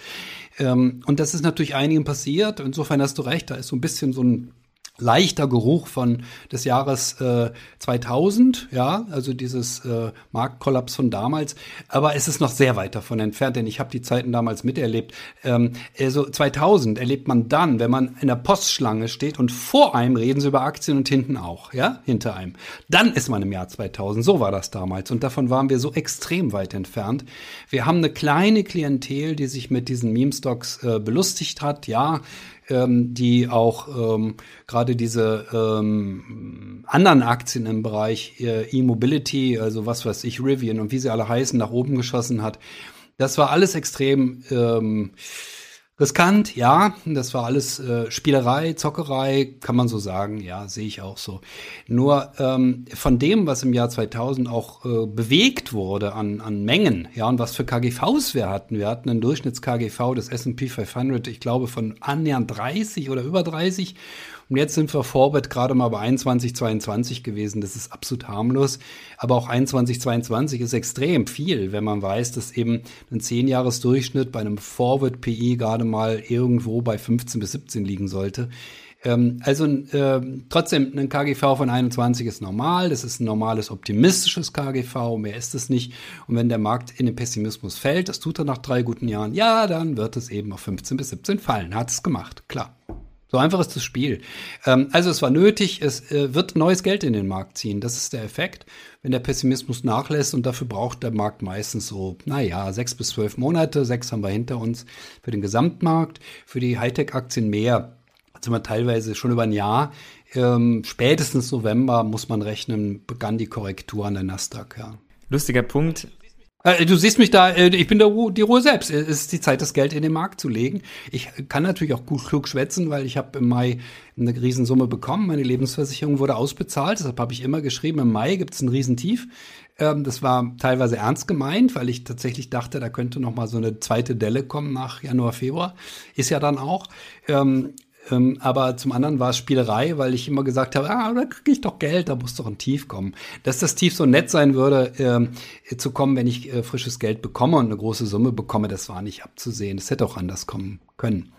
Ähm, und das ist natürlich einigen passiert. Insofern hast du recht, da ist so ein bisschen so ein leichter Geruch von des Jahres äh, 2000, ja, also dieses äh, Marktkollaps von damals, aber es ist noch sehr weit davon entfernt, denn ich habe die Zeiten damals miterlebt. Ähm, also 2000 erlebt man dann, wenn man in der Postschlange steht und vor einem reden sie über Aktien und hinten auch, ja, hinter einem. Dann ist man im Jahr 2000, so war das damals und davon waren wir so extrem weit entfernt. Wir haben eine kleine Klientel, die sich mit diesen Meme-Stocks äh, belustigt hat, ja, ähm, die auch ähm, gerade diese ähm, anderen Aktien im Bereich äh, E-Mobility, also was weiß ich, Rivian und wie sie alle heißen, nach oben geschossen hat. Das war alles extrem ähm, Riskant, ja, das war alles äh, Spielerei, Zockerei, kann man so sagen, ja, sehe ich auch so. Nur ähm, von dem, was im Jahr 2000 auch äh, bewegt wurde an, an Mengen, ja, und was für KGVs wir hatten. Wir hatten einen Durchschnitts-KGV des S&P 500, ich glaube, von annähernd 30 oder über 30 und jetzt sind wir Vorwärts gerade mal bei 21, 22 gewesen. Das ist absolut harmlos. Aber auch 21, 22 ist extrem viel, wenn man weiß, dass eben ein 10-Jahres-Durchschnitt bei einem Forward PI gerade mal irgendwo bei 15 bis 17 liegen sollte. Ähm, also äh, trotzdem, ein KGV von 21 ist normal. Das ist ein normales optimistisches KGV. Mehr ist es nicht. Und wenn der Markt in den Pessimismus fällt, das tut er nach drei guten Jahren, ja, dann wird es eben auf 15 bis 17 fallen. Hat es gemacht, klar. So einfach ist das Spiel. Ähm, also es war nötig, es äh, wird neues Geld in den Markt ziehen. Das ist der Effekt, wenn der Pessimismus nachlässt und dafür braucht der Markt meistens so, naja, sechs bis zwölf Monate. Sechs haben wir hinter uns für den Gesamtmarkt, für die Hightech-Aktien mehr. sind wir teilweise schon über ein Jahr. ähm, spätestens November muss man rechnen, begann die Korrektur an der Nasdaq, ja. Lustiger Punkt. Äh, du siehst mich da, äh, ich bin der Ruhe, die Ruhe selbst. Es ist die Zeit, das Geld in den Markt zu legen. Ich kann natürlich auch gut klug schwätzen, weil ich habe im Mai eine Riesensumme bekommen. Meine Lebensversicherung wurde ausbezahlt. Deshalb habe ich immer geschrieben, im Mai gibt es ein Riesentief. Ähm, das war teilweise ernst gemeint, weil ich tatsächlich dachte, da könnte noch mal so eine zweite Delle kommen nach Januar, Februar. Ist ja dann auch. Ähm, aber zum anderen war es Spielerei, weil ich immer gesagt habe, ah, da kriege ich doch Geld, da muss doch ein Tief kommen. Dass das Tief so nett sein würde, ähm, zu kommen, wenn ich äh, frisches Geld bekomme und eine große Summe bekomme, das war nicht abzusehen. Das hätte auch anders kommen können.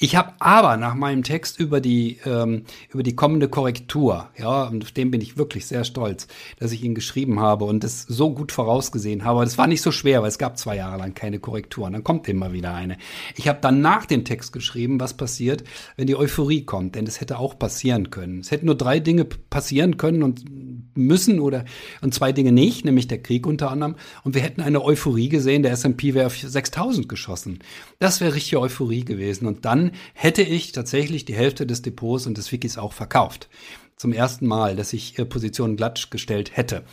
Ich habe aber nach meinem Text über die ähm, über die kommende Korrektur, ja, und auf dem bin ich wirklich sehr stolz, dass ich ihn geschrieben habe und das so gut vorausgesehen habe. Das war nicht so schwer, weil es gab zwei Jahre lang keine Korrekturen. Dann kommt immer wieder eine. Ich habe dann nach dem Text geschrieben, was passiert, wenn die Euphorie kommt, denn es hätte auch passieren können. Es hätten nur drei Dinge passieren können und müssen oder und zwei Dinge nicht, nämlich der Krieg unter anderem. Und wir hätten eine Euphorie gesehen. Der S&P wäre auf 6.000 geschossen. Das wäre richtige Euphorie gewesen. Und dann hätte ich tatsächlich die Hälfte des Depots und des Wikis auch verkauft. Zum ersten Mal, dass ich äh, Positionen glatt gestellt hätte.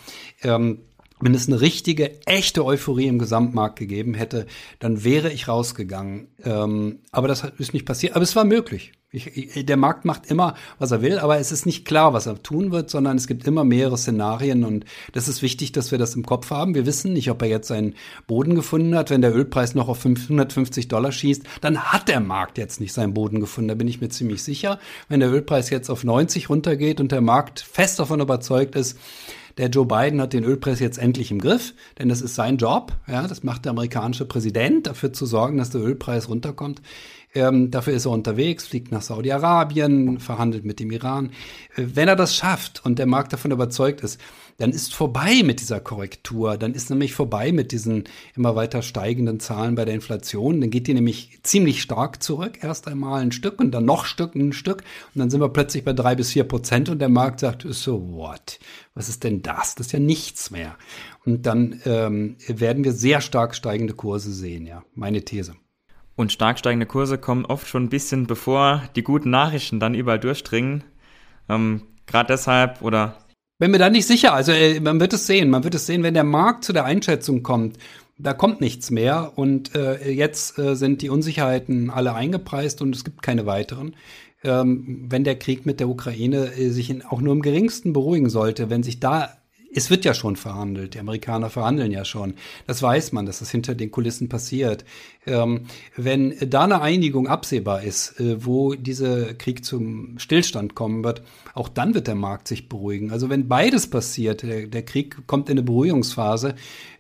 Ähm, wenn es eine richtige, echte Euphorie im Gesamtmarkt gegeben hätte, dann wäre ich rausgegangen. Ähm, aber das ist nicht passiert. Aber es war möglich. Ich, der Markt macht immer, was er will, aber es ist nicht klar, was er tun wird, sondern es gibt immer mehrere Szenarien und das ist wichtig, dass wir das im Kopf haben. Wir wissen nicht, ob er jetzt seinen Boden gefunden hat. Wenn der Ölpreis noch auf 550 Dollar schießt, dann hat der Markt jetzt nicht seinen Boden gefunden. Da bin ich mir ziemlich sicher. Wenn der Ölpreis jetzt auf 90 runtergeht und der Markt fest davon überzeugt ist, der Joe Biden hat den Ölpreis jetzt endlich im Griff, denn das ist sein Job. Ja, das macht der amerikanische Präsident, dafür zu sorgen, dass der Ölpreis runterkommt. Ähm, dafür ist er unterwegs, fliegt nach Saudi-Arabien, verhandelt mit dem Iran. Äh, wenn er das schafft und der Markt davon überzeugt ist, dann ist vorbei mit dieser Korrektur. Dann ist nämlich vorbei mit diesen immer weiter steigenden Zahlen bei der Inflation. Dann geht die nämlich ziemlich stark zurück. Erst einmal ein Stück und dann noch Stück, ein Stück. Und dann sind wir plötzlich bei drei bis vier Prozent und der Markt sagt, so what? Was ist denn das? Das ist ja nichts mehr. Und dann ähm, werden wir sehr stark steigende Kurse sehen, ja. Meine These. Und stark steigende Kurse kommen oft schon ein bisschen bevor die guten Nachrichten dann überall durchdringen. Ähm, Gerade deshalb oder. Bin mir da nicht sicher. Also äh, man wird es sehen. Man wird es sehen, wenn der Markt zu der Einschätzung kommt. Da kommt nichts mehr und äh, jetzt äh, sind die Unsicherheiten alle eingepreist und es gibt keine weiteren. Ähm, wenn der Krieg mit der Ukraine äh, sich in, auch nur im geringsten beruhigen sollte, wenn sich da es wird ja schon verhandelt. Die Amerikaner verhandeln ja schon. Das weiß man, dass das hinter den Kulissen passiert. Ähm, wenn da eine Einigung absehbar ist, äh, wo dieser Krieg zum Stillstand kommen wird, auch dann wird der Markt sich beruhigen. Also wenn beides passiert, der, der Krieg kommt in eine Beruhigungsphase,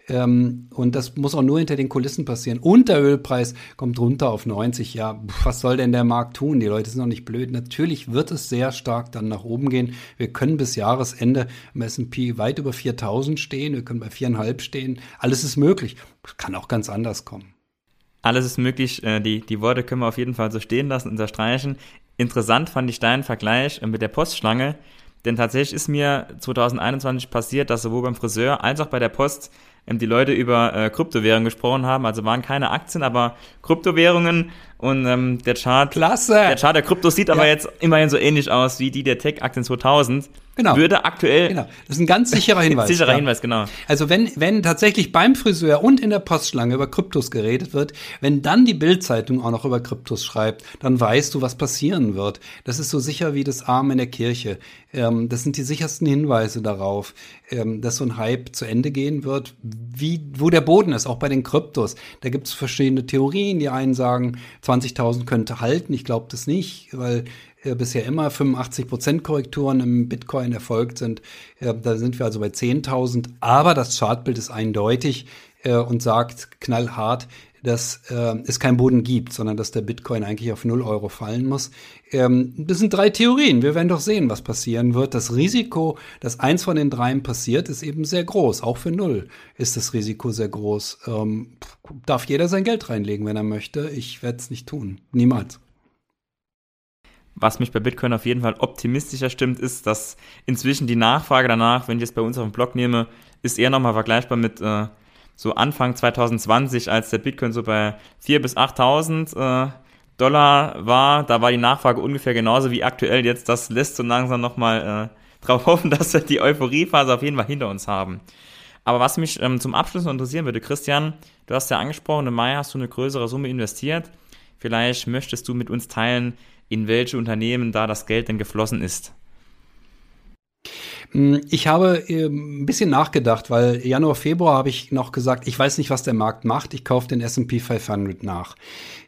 ähm, und das muss auch nur hinter den Kulissen passieren. Und der Ölpreis kommt runter auf 90. Ja, was soll denn der Markt tun? Die Leute sind noch nicht blöd. Natürlich wird es sehr stark dann nach oben gehen. Wir können bis Jahresende im S&P weit über 4000 stehen. Wir können bei viereinhalb stehen. Alles ist möglich. Kann auch ganz anders kommen. Alles ist möglich. Äh, die, die Worte können wir auf jeden Fall so stehen lassen, unterstreichen. Interessant fand ich deinen Vergleich äh, mit der Postschlange. Denn tatsächlich ist mir 2021 passiert, dass sowohl beim Friseur als auch bei der Post ähm, die Leute über äh, Kryptowährungen gesprochen haben. Also waren keine Aktien, aber Kryptowährungen und ähm, der Chart. Klasse! Der Chart der Kryptos sieht ja. aber jetzt immerhin so ähnlich aus wie die der Tech-Aktien 2000. Genau. Würde aktuell. Genau. Das ist ein ganz sicherer Hinweis. sicherer ja. Hinweis, genau. Also wenn, wenn tatsächlich beim Friseur und in der Postschlange über Kryptos geredet wird, wenn dann die Bildzeitung auch noch über Kryptos schreibt, dann weißt du, was passieren wird. Das ist so sicher wie das Arm in der Kirche. Ähm, das sind die sichersten Hinweise darauf, ähm, dass so ein Hype zu Ende gehen wird. Wie, wo der Boden ist, auch bei den Kryptos. Da gibt es verschiedene Theorien. Die einen sagen, 20.000 könnte halten. Ich glaube das nicht, weil bisher immer 85 Prozent Korrekturen im Bitcoin erfolgt sind. Äh, da sind wir also bei 10.000. Aber das Chartbild ist eindeutig äh, und sagt knallhart, dass äh, es keinen Boden gibt, sondern dass der Bitcoin eigentlich auf 0 Euro fallen muss. Ähm, das sind drei Theorien. Wir werden doch sehen, was passieren wird. Das Risiko, dass eins von den dreien passiert, ist eben sehr groß. Auch für Null ist das Risiko sehr groß. Ähm, darf jeder sein Geld reinlegen, wenn er möchte. Ich werde es nicht tun. Niemals. Was mich bei Bitcoin auf jeden Fall optimistischer stimmt, ist, dass inzwischen die Nachfrage danach, wenn ich es bei uns auf dem Blog nehme, ist eher nochmal vergleichbar mit äh, so Anfang 2020, als der Bitcoin so bei 4.000 bis 8.000 äh, Dollar war, da war die Nachfrage ungefähr genauso wie aktuell jetzt. Das lässt so langsam nochmal äh, drauf hoffen, dass wir die Euphoriephase auf jeden Fall hinter uns haben. Aber was mich ähm, zum Abschluss noch interessieren würde, Christian, du hast ja angesprochen, im Mai hast du eine größere Summe investiert. Vielleicht möchtest du mit uns teilen, in welche Unternehmen da das Geld denn geflossen ist. Hm, ich habe ähm, ein bisschen nachgedacht, weil Januar, Februar habe ich noch gesagt, ich weiß nicht, was der Markt macht. Ich kaufe den S&P 500 nach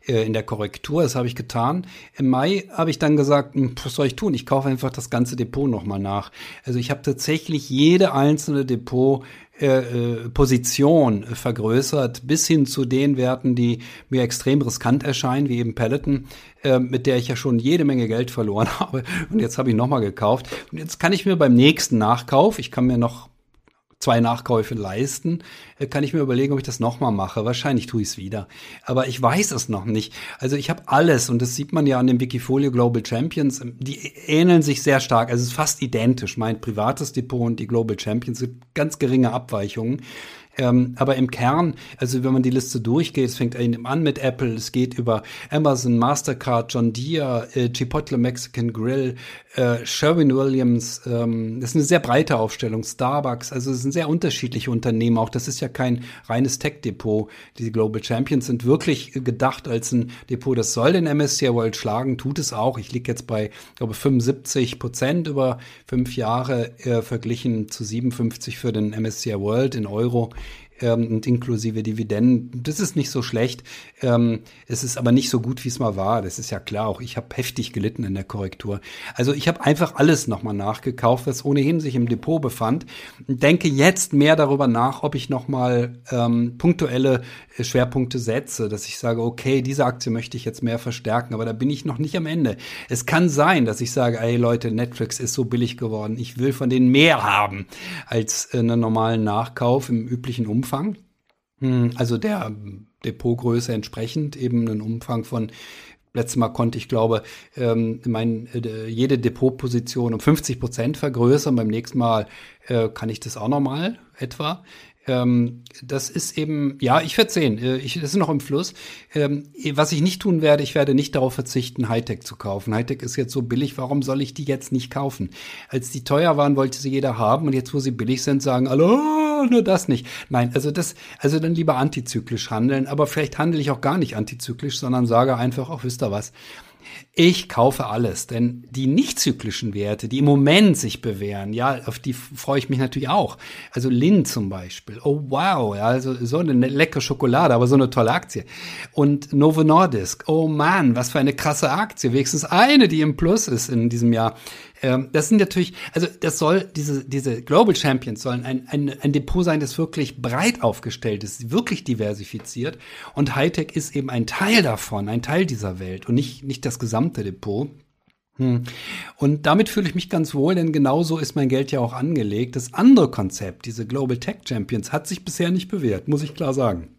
äh, in der Korrektur. Das habe ich getan. Im Mai habe ich dann gesagt, hm, was soll ich tun? Ich kaufe einfach das ganze Depot nochmal nach. Also ich habe tatsächlich jede einzelne Depot äh, äh, Position vergrößert, bis hin zu den Werten, die mir extrem riskant erscheinen, wie eben Peloton, äh, mit der ich ja schon jede Menge Geld verloren habe. Und jetzt habe ich nochmal gekauft. Und jetzt kann ich mir beim nächsten Nachkauf, ich kann mir noch zwei Nachkäufe leisten, äh, kann ich mir überlegen, ob ich das nochmal mache. Wahrscheinlich tue ich es wieder. Aber ich weiß es noch nicht. Also ich habe alles und das sieht man ja an dem Wikifolio Global Champions. Die ähneln sich sehr stark. Also es ist fast identisch. Mein privates Depot und die Global Champions sind ganz geringe Abweichungen. Ähm, aber im Kern, also wenn man die Liste durchgeht, es fängt an mit Apple, es geht über Amazon, Mastercard, John Deere, äh, Chipotle Mexican Grill, äh, Sherwin Williams, ähm, das ist eine sehr breite Aufstellung, Starbucks, also es sind sehr unterschiedliche Unternehmen auch. Das ist ja kein reines Tech-Depot. Die Global Champions sind wirklich gedacht als ein Depot, das soll den MSCI World schlagen, tut es auch. Ich liege jetzt bei, glaube 75 Prozent über fünf Jahre äh, verglichen zu 57 für den MSCI World in Euro ähm, und inklusive Dividenden. Das ist nicht so schlecht. Ähm, es ist aber nicht so gut, wie es mal war. Das ist ja klar. Auch ich habe heftig gelitten in der Korrektur. Also ich habe einfach alles nochmal nachgekauft, was ohnehin sich im Depot befand. Denke jetzt mehr darüber nach, ob ich nochmal ähm, punktuelle äh, Schwerpunkte setze, dass ich sage, okay, diese Aktie möchte ich jetzt mehr verstärken, aber da bin ich noch nicht am Ende. Es kann sein, dass ich sage, ey Leute, Netflix ist so billig geworden, ich will von denen mehr haben als einen normalen Nachkauf im üblichen Umfang. Umfang. Hm, also der Depotgröße entsprechend eben einen Umfang von Letztes Mal konnte ich, glaube, ähm, mein, äh, jede Depotposition um 50 Prozent vergrößern. Beim nächsten Mal äh, kann ich das auch nochmal etwa. Ähm, das ist eben, ja, ich werde sehen. Äh, ich, das ist noch im Fluss. Ähm, was ich nicht tun werde, ich werde nicht darauf verzichten, Hightech zu kaufen. Hightech ist jetzt so billig, warum soll ich die jetzt nicht kaufen? Als die teuer waren, wollte sie jeder haben und jetzt, wo sie billig sind, sagen alle, oh, nur das nicht. Nein, also das, also dann lieber antizyklisch handeln, aber vielleicht handle ich auch gar nicht antizyklisch, sondern sage einfach, auch wisst ihr was, ich kaufe alles, denn die nicht zyklischen Werte, die im Moment sich bewähren, ja, auf die freue ich mich natürlich auch. Also Lin zum Beispiel. Oh wow, ja, also so eine leckere Schokolade, aber so eine tolle Aktie. Und Novo Nordisk. Oh man, was für eine krasse Aktie. Wenigstens eine, die im Plus ist in diesem Jahr. Ähm, das sind natürlich, also das soll, diese, diese Global Champions sollen ein, ein, ein Depot sein, das wirklich breit aufgestellt ist, wirklich diversifiziert. Und Hightech ist eben ein Teil davon, ein Teil dieser Welt und nicht, nicht das gesamte Depot. Hm. Und damit fühle ich mich ganz wohl, denn genauso ist mein Geld ja auch angelegt. Das andere Konzept, diese Global Tech Champions, hat sich bisher nicht bewährt, muss ich klar sagen.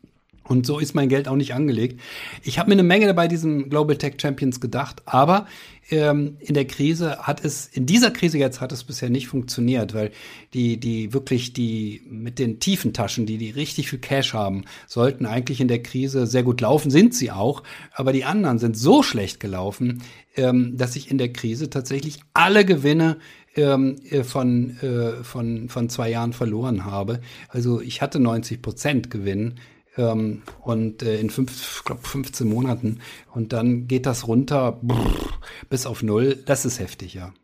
Und so ist mein Geld auch nicht angelegt. Ich habe mir eine Menge bei diesen Global Tech Champions gedacht, aber ähm, in der Krise hat es, in dieser Krise jetzt hat es bisher nicht funktioniert, weil die, die wirklich die mit den tiefen Taschen, die, die richtig viel Cash haben, sollten eigentlich in der Krise sehr gut laufen, sind sie auch, aber die anderen sind so schlecht gelaufen, ähm, dass ich in der Krise tatsächlich alle Gewinne ähm, äh, von, äh, von, von zwei Jahren verloren habe. Also ich hatte 90 Prozent Gewinn ähm, und äh, in fünf, glaub, 15 Monaten. Und dann geht das runter brr, bis auf null. Das ist heftig, ja.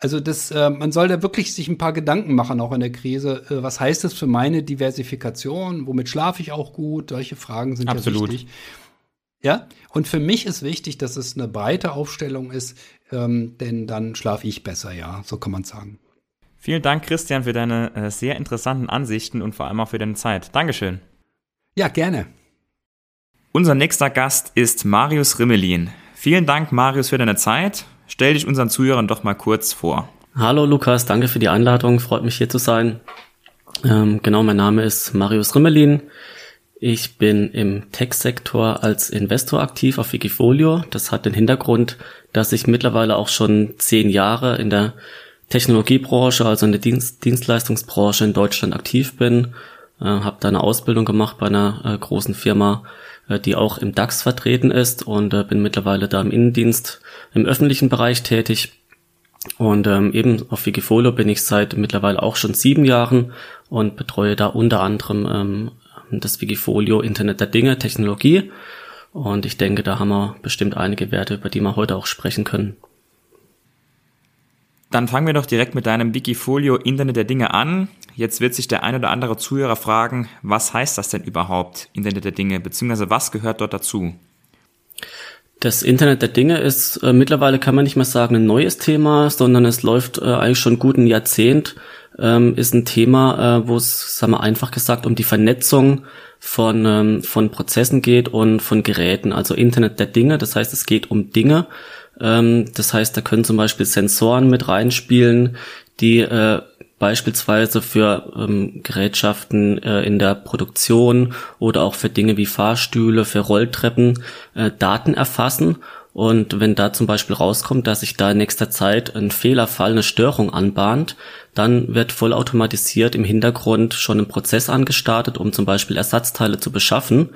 Also das, äh, man soll da wirklich sich ein paar Gedanken machen, auch in der Krise. Äh, was heißt das für meine Diversifikation? Womit schlafe ich auch gut? Solche Fragen sind Absolut. ja wichtig. Ja, und für mich ist wichtig, dass es eine breite Aufstellung ist, ähm, denn dann schlafe ich besser, ja, so kann man sagen. Vielen Dank, Christian, für deine äh, sehr interessanten Ansichten und vor allem auch für deine Zeit. Dankeschön. Ja, gerne. Unser nächster Gast ist Marius Rimmelin. Vielen Dank, Marius, für deine Zeit. Stell dich unseren Zuhörern doch mal kurz vor. Hallo Lukas, danke für die Einladung. Freut mich hier zu sein. Ähm, genau, mein Name ist Marius Rimmelin. Ich bin im Tech-Sektor als Investor aktiv auf Wikifolio. Das hat den Hintergrund, dass ich mittlerweile auch schon zehn Jahre in der Technologiebranche, also in der Dienst Dienstleistungsbranche in Deutschland aktiv bin äh, habe da eine Ausbildung gemacht bei einer äh, großen Firma äh, die auch im DAX vertreten ist und äh, bin mittlerweile da im Innendienst im öffentlichen Bereich tätig. Und ähm, eben auf Wikifolio bin ich seit mittlerweile auch schon sieben Jahren und betreue da unter anderem ähm, das Wikifolio Internet der Dinge, Technologie. Und ich denke, da haben wir bestimmt einige Werte, über die wir heute auch sprechen können. Dann fangen wir doch direkt mit deinem Wikifolio Internet der Dinge an. Jetzt wird sich der ein oder andere Zuhörer fragen, was heißt das denn überhaupt, Internet der Dinge, beziehungsweise was gehört dort dazu? Das Internet der Dinge ist äh, mittlerweile kann man nicht mehr sagen ein neues Thema, sondern es läuft äh, eigentlich schon gut ein Jahrzehnt. Ähm, ist ein Thema, äh, wo es, sagen wir einfach gesagt, um die Vernetzung von ähm, von Prozessen geht und von Geräten. Also Internet der Dinge, das heißt, es geht um Dinge ähm, das heißt, da können zum Beispiel Sensoren mit reinspielen, die äh, beispielsweise für ähm, Gerätschaften äh, in der Produktion oder auch für Dinge wie Fahrstühle, für Rolltreppen äh, Daten erfassen. Und wenn da zum Beispiel rauskommt, dass sich da in nächster Zeit ein Fehlerfall, eine Störung anbahnt, dann wird vollautomatisiert im Hintergrund schon ein Prozess angestartet, um zum Beispiel Ersatzteile zu beschaffen.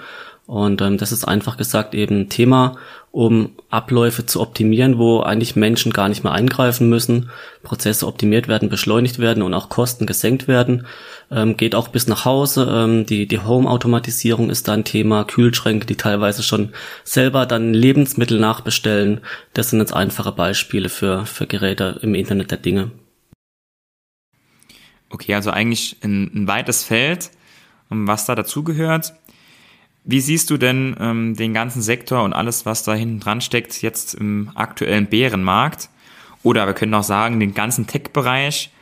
Und ähm, das ist einfach gesagt eben ein Thema, um Abläufe zu optimieren, wo eigentlich Menschen gar nicht mehr eingreifen müssen, Prozesse optimiert werden, beschleunigt werden und auch Kosten gesenkt werden. Ähm, geht auch bis nach Hause. Ähm, die die Home-Automatisierung ist da ein Thema. Kühlschränke, die teilweise schon selber dann Lebensmittel nachbestellen. Das sind jetzt einfache Beispiele für, für Geräte im Internet der Dinge. Okay, also eigentlich ein, ein weites Feld, was da dazugehört. Wie siehst du denn ähm, den ganzen Sektor und alles, was da hinten dran steckt, jetzt im aktuellen Bärenmarkt? Oder wir können auch sagen, den ganzen Tech-Bereich.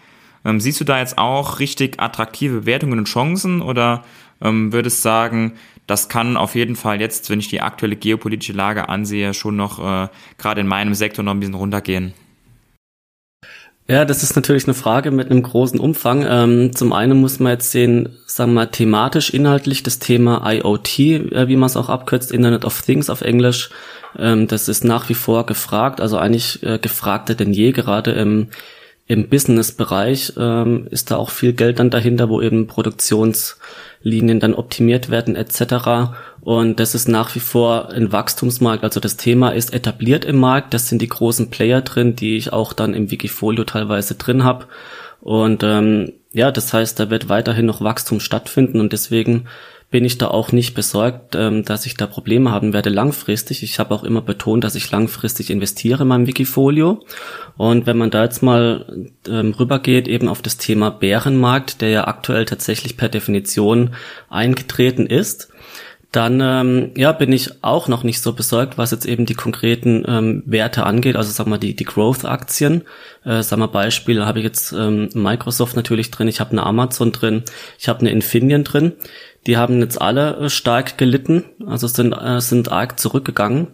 Ähm, siehst du da jetzt auch richtig attraktive Wertungen und Chancen? Oder ähm, würdest sagen, das kann auf jeden Fall jetzt, wenn ich die aktuelle geopolitische Lage ansehe, schon noch äh, gerade in meinem Sektor noch ein bisschen runtergehen? Ja, das ist natürlich eine Frage mit einem großen Umfang. Ähm, zum einen muss man jetzt sehen, sagen wir mal, thematisch, inhaltlich das Thema IoT, äh, wie man es auch abkürzt, Internet of Things auf Englisch. Ähm, das ist nach wie vor gefragt, also eigentlich äh, gefragter denn je, gerade im, im Business-Bereich ähm, ist da auch viel Geld dann dahinter, wo eben Produktionslinien dann optimiert werden etc. Und das ist nach wie vor ein Wachstumsmarkt. Also das Thema ist etabliert im Markt. Das sind die großen Player drin, die ich auch dann im Wikifolio teilweise drin habe. Und ähm, ja, das heißt, da wird weiterhin noch Wachstum stattfinden und deswegen bin ich da auch nicht besorgt, ähm, dass ich da Probleme haben werde langfristig. Ich habe auch immer betont, dass ich langfristig investiere in meinem Wikifolio. Und wenn man da jetzt mal ähm, rübergeht, eben auf das Thema Bärenmarkt, der ja aktuell tatsächlich per Definition eingetreten ist, dann ähm, ja, bin ich auch noch nicht so besorgt, was jetzt eben die konkreten ähm, Werte angeht, also sag mal die, die Growth-Aktien. Äh, sag mal Beispiel, habe ich jetzt ähm, Microsoft natürlich drin, ich habe eine Amazon drin, ich habe eine Infineon drin. Die haben jetzt alle äh, stark gelitten, also sind, äh, sind arg zurückgegangen.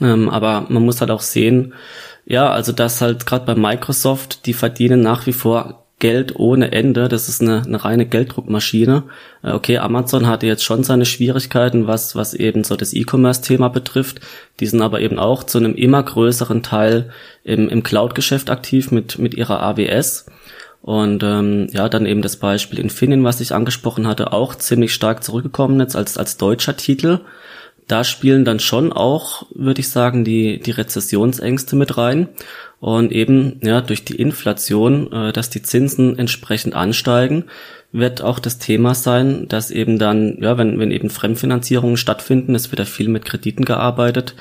Ähm, aber man muss halt auch sehen, ja, also dass halt gerade bei Microsoft, die verdienen nach wie vor Geld ohne Ende. Das ist eine, eine reine Gelddruckmaschine. Äh, okay, Amazon hatte jetzt schon seine Schwierigkeiten, was, was eben so das E-Commerce-Thema betrifft. Die sind aber eben auch zu einem immer größeren Teil im, im Cloud-Geschäft aktiv mit, mit ihrer AWS. Und ähm, ja, dann eben das Beispiel Infineon, was ich angesprochen hatte, auch ziemlich stark zurückgekommen jetzt als, als deutscher Titel. Da spielen dann schon auch, würde ich sagen, die, die Rezessionsängste mit rein. Und eben, ja, durch die Inflation, äh, dass die Zinsen entsprechend ansteigen, wird auch das Thema sein, dass eben dann, ja, wenn, wenn eben Fremdfinanzierungen stattfinden, es wird ja viel mit Krediten gearbeitet,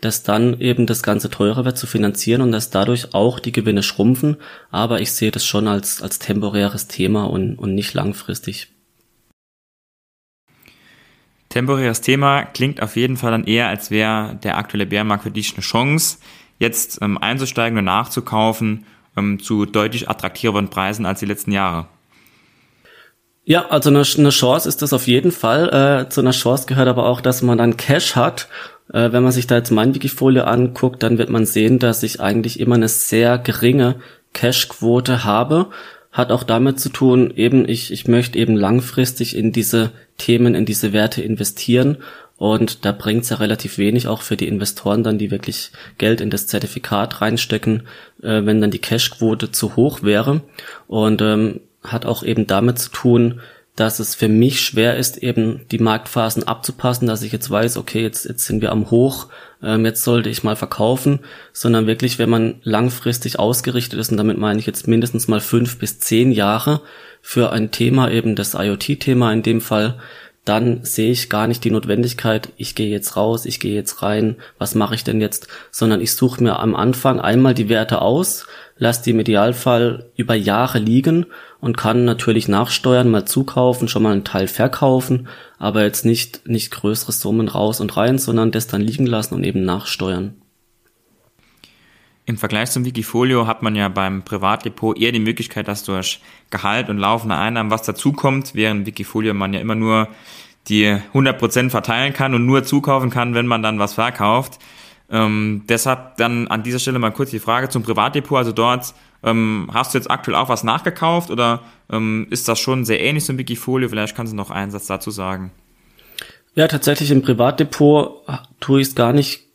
dass dann eben das Ganze teurer wird zu finanzieren und dass dadurch auch die Gewinne schrumpfen. Aber ich sehe das schon als, als temporäres Thema und, und nicht langfristig. Temporäres Thema klingt auf jeden Fall dann eher, als wäre der aktuelle Bärenmarkt für dich eine Chance jetzt ähm, einzusteigen und nachzukaufen ähm, zu deutlich attraktiveren Preisen als die letzten Jahre. Ja, also eine, eine Chance ist das auf jeden Fall. Äh, zu einer Chance gehört aber auch, dass man dann Cash hat. Äh, wenn man sich da jetzt mein Wikifolio anguckt, dann wird man sehen, dass ich eigentlich immer eine sehr geringe Cash-Quote habe. Hat auch damit zu tun, eben ich, ich möchte eben langfristig in diese Themen, in diese Werte investieren und da bringt's ja relativ wenig auch für die Investoren dann, die wirklich Geld in das Zertifikat reinstecken, äh, wenn dann die Cashquote zu hoch wäre. Und ähm, hat auch eben damit zu tun, dass es für mich schwer ist, eben die Marktphasen abzupassen, dass ich jetzt weiß, okay, jetzt, jetzt sind wir am Hoch, ähm, jetzt sollte ich mal verkaufen, sondern wirklich, wenn man langfristig ausgerichtet ist, und damit meine ich jetzt mindestens mal fünf bis zehn Jahre für ein Thema, eben das IoT-Thema in dem Fall, dann sehe ich gar nicht die Notwendigkeit, ich gehe jetzt raus, ich gehe jetzt rein, was mache ich denn jetzt, sondern ich suche mir am Anfang einmal die Werte aus, lasse die im Idealfall über Jahre liegen und kann natürlich nachsteuern, mal zukaufen, schon mal einen Teil verkaufen, aber jetzt nicht, nicht größere Summen raus und rein, sondern das dann liegen lassen und eben nachsteuern. Im Vergleich zum Wikifolio hat man ja beim Privatdepot eher die Möglichkeit, dass durch Gehalt und laufende Einnahmen was dazukommt, während Wikifolio man ja immer nur die 100% verteilen kann und nur zukaufen kann, wenn man dann was verkauft. Ähm, deshalb dann an dieser Stelle mal kurz die Frage zum Privatdepot. Also dort ähm, hast du jetzt aktuell auch was nachgekauft oder ähm, ist das schon sehr ähnlich zum Wikifolio? Vielleicht kannst du noch einen Satz dazu sagen. Ja, tatsächlich im Privatdepot tue ich es gar nicht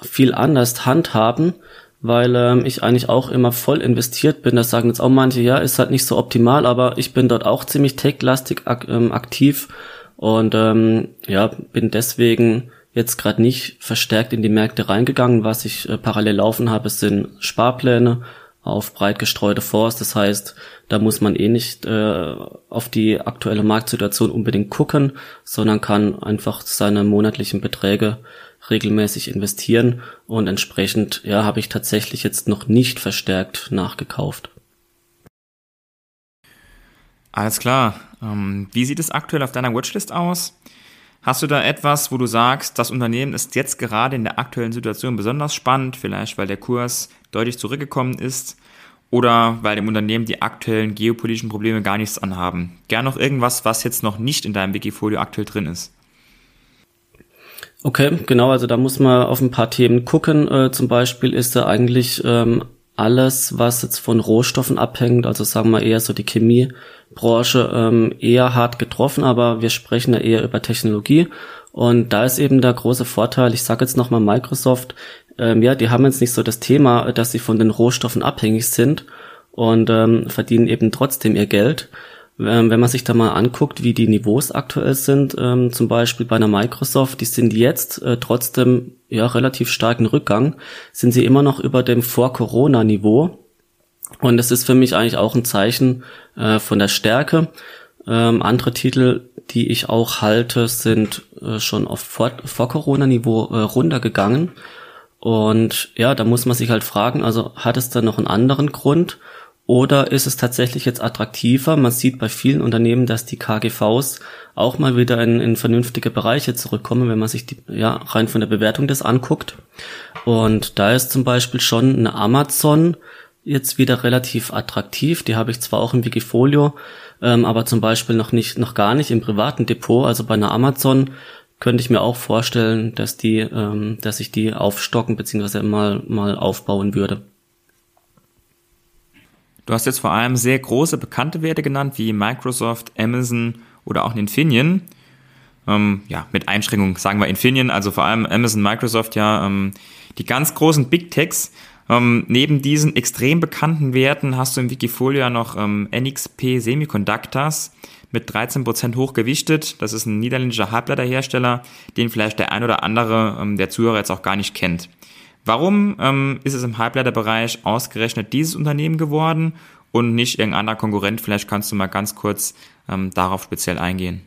viel anders handhaben, weil ähm, ich eigentlich auch immer voll investiert bin. Das sagen jetzt auch manche, ja, ist halt nicht so optimal, aber ich bin dort auch ziemlich tech-lastig ak ähm, aktiv und ähm, ja, bin deswegen jetzt gerade nicht verstärkt in die Märkte reingegangen. Was ich äh, parallel laufen habe, sind Sparpläne auf breit gestreute Fonds. Das heißt, da muss man eh nicht äh, auf die aktuelle Marktsituation unbedingt gucken, sondern kann einfach seine monatlichen Beträge regelmäßig investieren und entsprechend ja habe ich tatsächlich jetzt noch nicht verstärkt nachgekauft. Alles klar. Ähm, wie sieht es aktuell auf deiner Watchlist aus? Hast du da etwas, wo du sagst, das Unternehmen ist jetzt gerade in der aktuellen Situation besonders spannend, vielleicht weil der Kurs deutlich zurückgekommen ist oder weil dem Unternehmen die aktuellen geopolitischen Probleme gar nichts anhaben? Gern noch irgendwas, was jetzt noch nicht in deinem Wikifolio aktuell drin ist. Okay, genau, also da muss man auf ein paar Themen gucken. Äh, zum Beispiel ist da eigentlich ähm, alles, was jetzt von Rohstoffen abhängt, also sagen wir eher so die Chemiebranche, ähm, eher hart getroffen, aber wir sprechen ja eher über Technologie. Und da ist eben der große Vorteil, ich sage jetzt nochmal Microsoft, ähm, ja, die haben jetzt nicht so das Thema, dass sie von den Rohstoffen abhängig sind und ähm, verdienen eben trotzdem ihr Geld. Ähm, wenn man sich da mal anguckt, wie die Niveaus aktuell sind, ähm, zum Beispiel bei einer Microsoft, die sind jetzt äh, trotzdem ja relativ starken Rückgang, sind sie immer noch über dem Vor-Corona-Niveau. Und das ist für mich eigentlich auch ein Zeichen äh, von der Stärke. Ähm, andere Titel, die ich auch halte, sind äh, schon auf Vor-Corona-Niveau äh, runtergegangen. Und ja, da muss man sich halt fragen, also hat es da noch einen anderen Grund? Oder ist es tatsächlich jetzt attraktiver? Man sieht bei vielen Unternehmen, dass die KGVs auch mal wieder in, in vernünftige Bereiche zurückkommen, wenn man sich die, ja, rein von der Bewertung das anguckt. Und da ist zum Beispiel schon eine Amazon jetzt wieder relativ attraktiv. Die habe ich zwar auch im Wikifolio, ähm, aber zum Beispiel noch nicht, noch gar nicht im privaten Depot. Also bei einer Amazon könnte ich mir auch vorstellen, dass die, ähm, dass ich die aufstocken bzw. mal, mal aufbauen würde. Du hast jetzt vor allem sehr große bekannte Werte genannt, wie Microsoft, Amazon oder auch Infineon. Ähm, ja, mit Einschränkung sagen wir Infineon, also vor allem Amazon, Microsoft, ja, ähm, die ganz großen Big Techs. Ähm, neben diesen extrem bekannten Werten hast du im Wikifolio ja noch ähm, NXP Semiconductors mit 13% hochgewichtet. Das ist ein niederländischer Halbleiterhersteller, den vielleicht der ein oder andere ähm, der Zuhörer jetzt auch gar nicht kennt. Warum ähm, ist es im Halbleiterbereich ausgerechnet dieses Unternehmen geworden und nicht irgendein anderer Konkurrent? Vielleicht kannst du mal ganz kurz ähm, darauf speziell eingehen.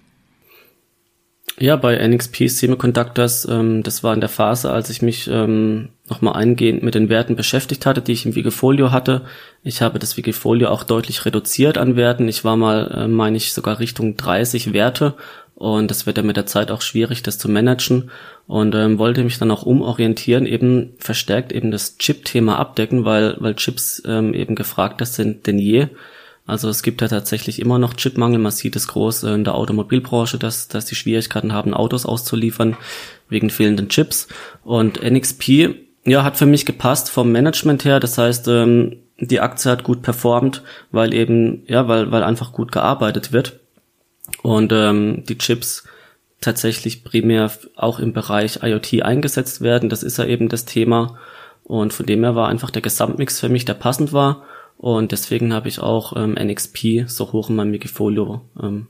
Ja, bei NXP Semiconductors, ähm, das war in der Phase, als ich mich ähm, nochmal eingehend mit den Werten beschäftigt hatte, die ich im Wikifolio hatte. Ich habe das Wikifolio auch deutlich reduziert an Werten. Ich war mal, äh, meine ich, sogar Richtung 30 Werte und das wird ja mit der Zeit auch schwierig, das zu managen und ähm, wollte mich dann auch umorientieren, eben verstärkt eben das Chip-Thema abdecken, weil, weil Chips ähm, eben gefragter sind denn je. Also es gibt ja tatsächlich immer noch Chipmangel. Man sieht es groß in der Automobilbranche, dass, dass die Schwierigkeiten haben, Autos auszuliefern wegen fehlenden Chips. Und NXP, ja, hat für mich gepasst vom Management her. Das heißt, ähm, die Aktie hat gut performt, weil eben, ja, weil, weil einfach gut gearbeitet wird. Und ähm, die Chips tatsächlich primär auch im Bereich IoT eingesetzt werden. Das ist ja eben das Thema. Und von dem her war einfach der Gesamtmix für mich, der passend war. Und deswegen habe ich auch ähm, NXP so hoch in meinem Wikifolio ähm,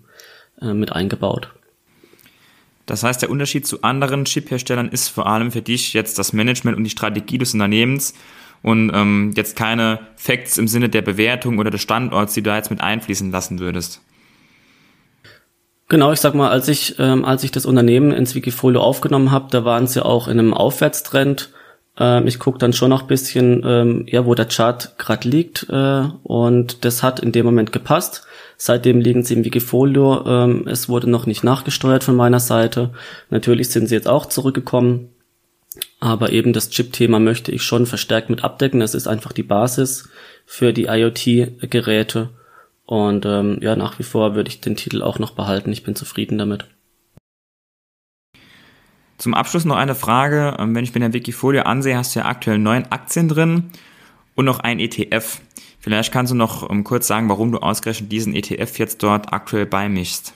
äh, mit eingebaut. Das heißt, der Unterschied zu anderen Chip-Herstellern ist vor allem für dich jetzt das Management und die Strategie des Unternehmens und ähm, jetzt keine Facts im Sinne der Bewertung oder des Standorts, die du da jetzt mit einfließen lassen würdest. Genau, ich sag mal, als ich ähm, als ich das Unternehmen ins Wikifolio aufgenommen habe, da waren sie auch in einem Aufwärtstrend. Ähm, ich gucke dann schon noch bisschen, ähm, ja, wo der Chart gerade liegt äh, und das hat in dem Moment gepasst. Seitdem liegen sie im Wikifolio. Ähm, es wurde noch nicht nachgesteuert von meiner Seite. Natürlich sind sie jetzt auch zurückgekommen. Aber eben das Chip-Thema möchte ich schon verstärkt mit abdecken. Das ist einfach die Basis für die IoT-Geräte. Und ähm, ja, nach wie vor würde ich den Titel auch noch behalten. Ich bin zufrieden damit. Zum Abschluss noch eine Frage. Ähm, wenn ich mir dein Wikifolio ansehe, hast du ja aktuell neun Aktien drin und noch ein ETF. Vielleicht kannst du noch ähm, kurz sagen, warum du ausgerechnet diesen ETF jetzt dort aktuell beimischst.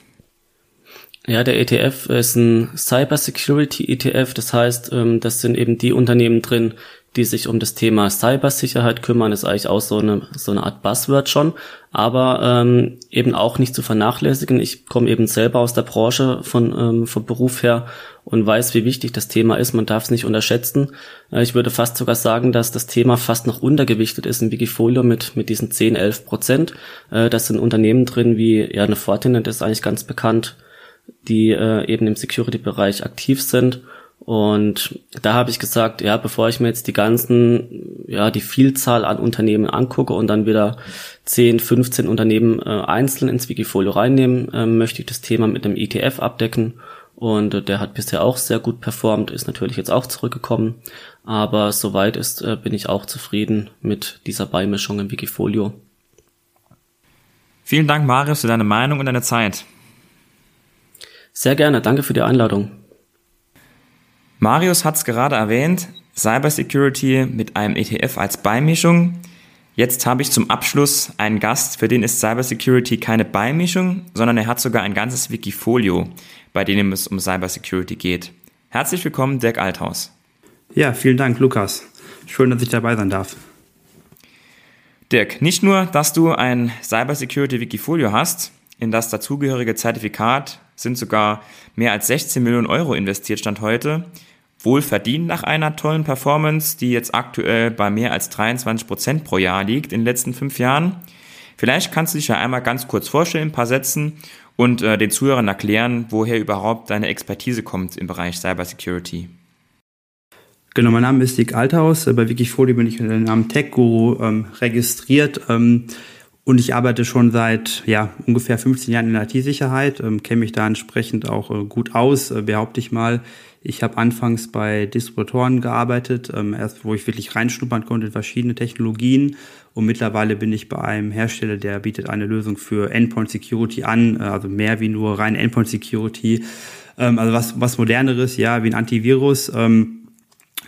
Ja, der ETF ist ein Cyber Security ETF. Das heißt, ähm, das sind eben die Unternehmen drin, die sich um das Thema Cybersicherheit kümmern, ist eigentlich auch so eine, so eine Art Buzzword schon, aber ähm, eben auch nicht zu vernachlässigen. Ich komme eben selber aus der Branche von, ähm, vom Beruf her und weiß, wie wichtig das Thema ist. Man darf es nicht unterschätzen. Äh, ich würde fast sogar sagen, dass das Thema fast noch untergewichtet ist im Wikifolio mit, mit diesen 10, 11 Prozent. Äh, das sind Unternehmen drin wie ja eine Fortinet, ist eigentlich ganz bekannt, die äh, eben im Security-Bereich aktiv sind und da habe ich gesagt, ja, bevor ich mir jetzt die ganzen, ja, die Vielzahl an Unternehmen angucke und dann wieder 10, 15 Unternehmen äh, einzeln ins Wikifolio reinnehmen, äh, möchte ich das Thema mit einem ETF abdecken. Und äh, der hat bisher auch sehr gut performt, ist natürlich jetzt auch zurückgekommen. Aber soweit ist, äh, bin ich auch zufrieden mit dieser Beimischung im Wikifolio. Vielen Dank, Marius, für deine Meinung und deine Zeit. Sehr gerne, danke für die Einladung. Marius hat es gerade erwähnt, Cybersecurity mit einem ETF als Beimischung. Jetzt habe ich zum Abschluss einen Gast, für den ist Cybersecurity keine Beimischung, sondern er hat sogar ein ganzes Wikifolio, bei dem es um Cybersecurity geht. Herzlich willkommen, Dirk Althaus. Ja, vielen Dank, Lukas. Schön, dass ich dabei sein darf. Dirk, nicht nur, dass du ein Cybersecurity Wikifolio hast, in das dazugehörige Zertifikat sind sogar mehr als 16 Millionen Euro investiert, stand heute wohl verdient nach einer tollen Performance, die jetzt aktuell bei mehr als 23 Prozent pro Jahr liegt in den letzten fünf Jahren. Vielleicht kannst du dich ja einmal ganz kurz vorstellen, ein paar Sätzen und äh, den Zuhörern erklären, woher überhaupt deine Expertise kommt im Bereich Cybersecurity. Genau, mein Name ist Dick Althaus. Bei Wikifolio bin ich unter dem Namen Tech Guru ähm, registriert. Ähm, und ich arbeite schon seit ja, ungefähr 15 Jahren in der IT-Sicherheit, ähm, kenne mich da entsprechend auch äh, gut aus, äh, behaupte ich mal. Ich habe anfangs bei Distributoren gearbeitet, ähm, erst wo ich wirklich reinschnuppern konnte in verschiedene Technologien. Und mittlerweile bin ich bei einem Hersteller, der bietet eine Lösung für Endpoint Security an, äh, also mehr wie nur rein Endpoint Security. Ähm, also was, was moderneres, ja, wie ein Antivirus. Ähm,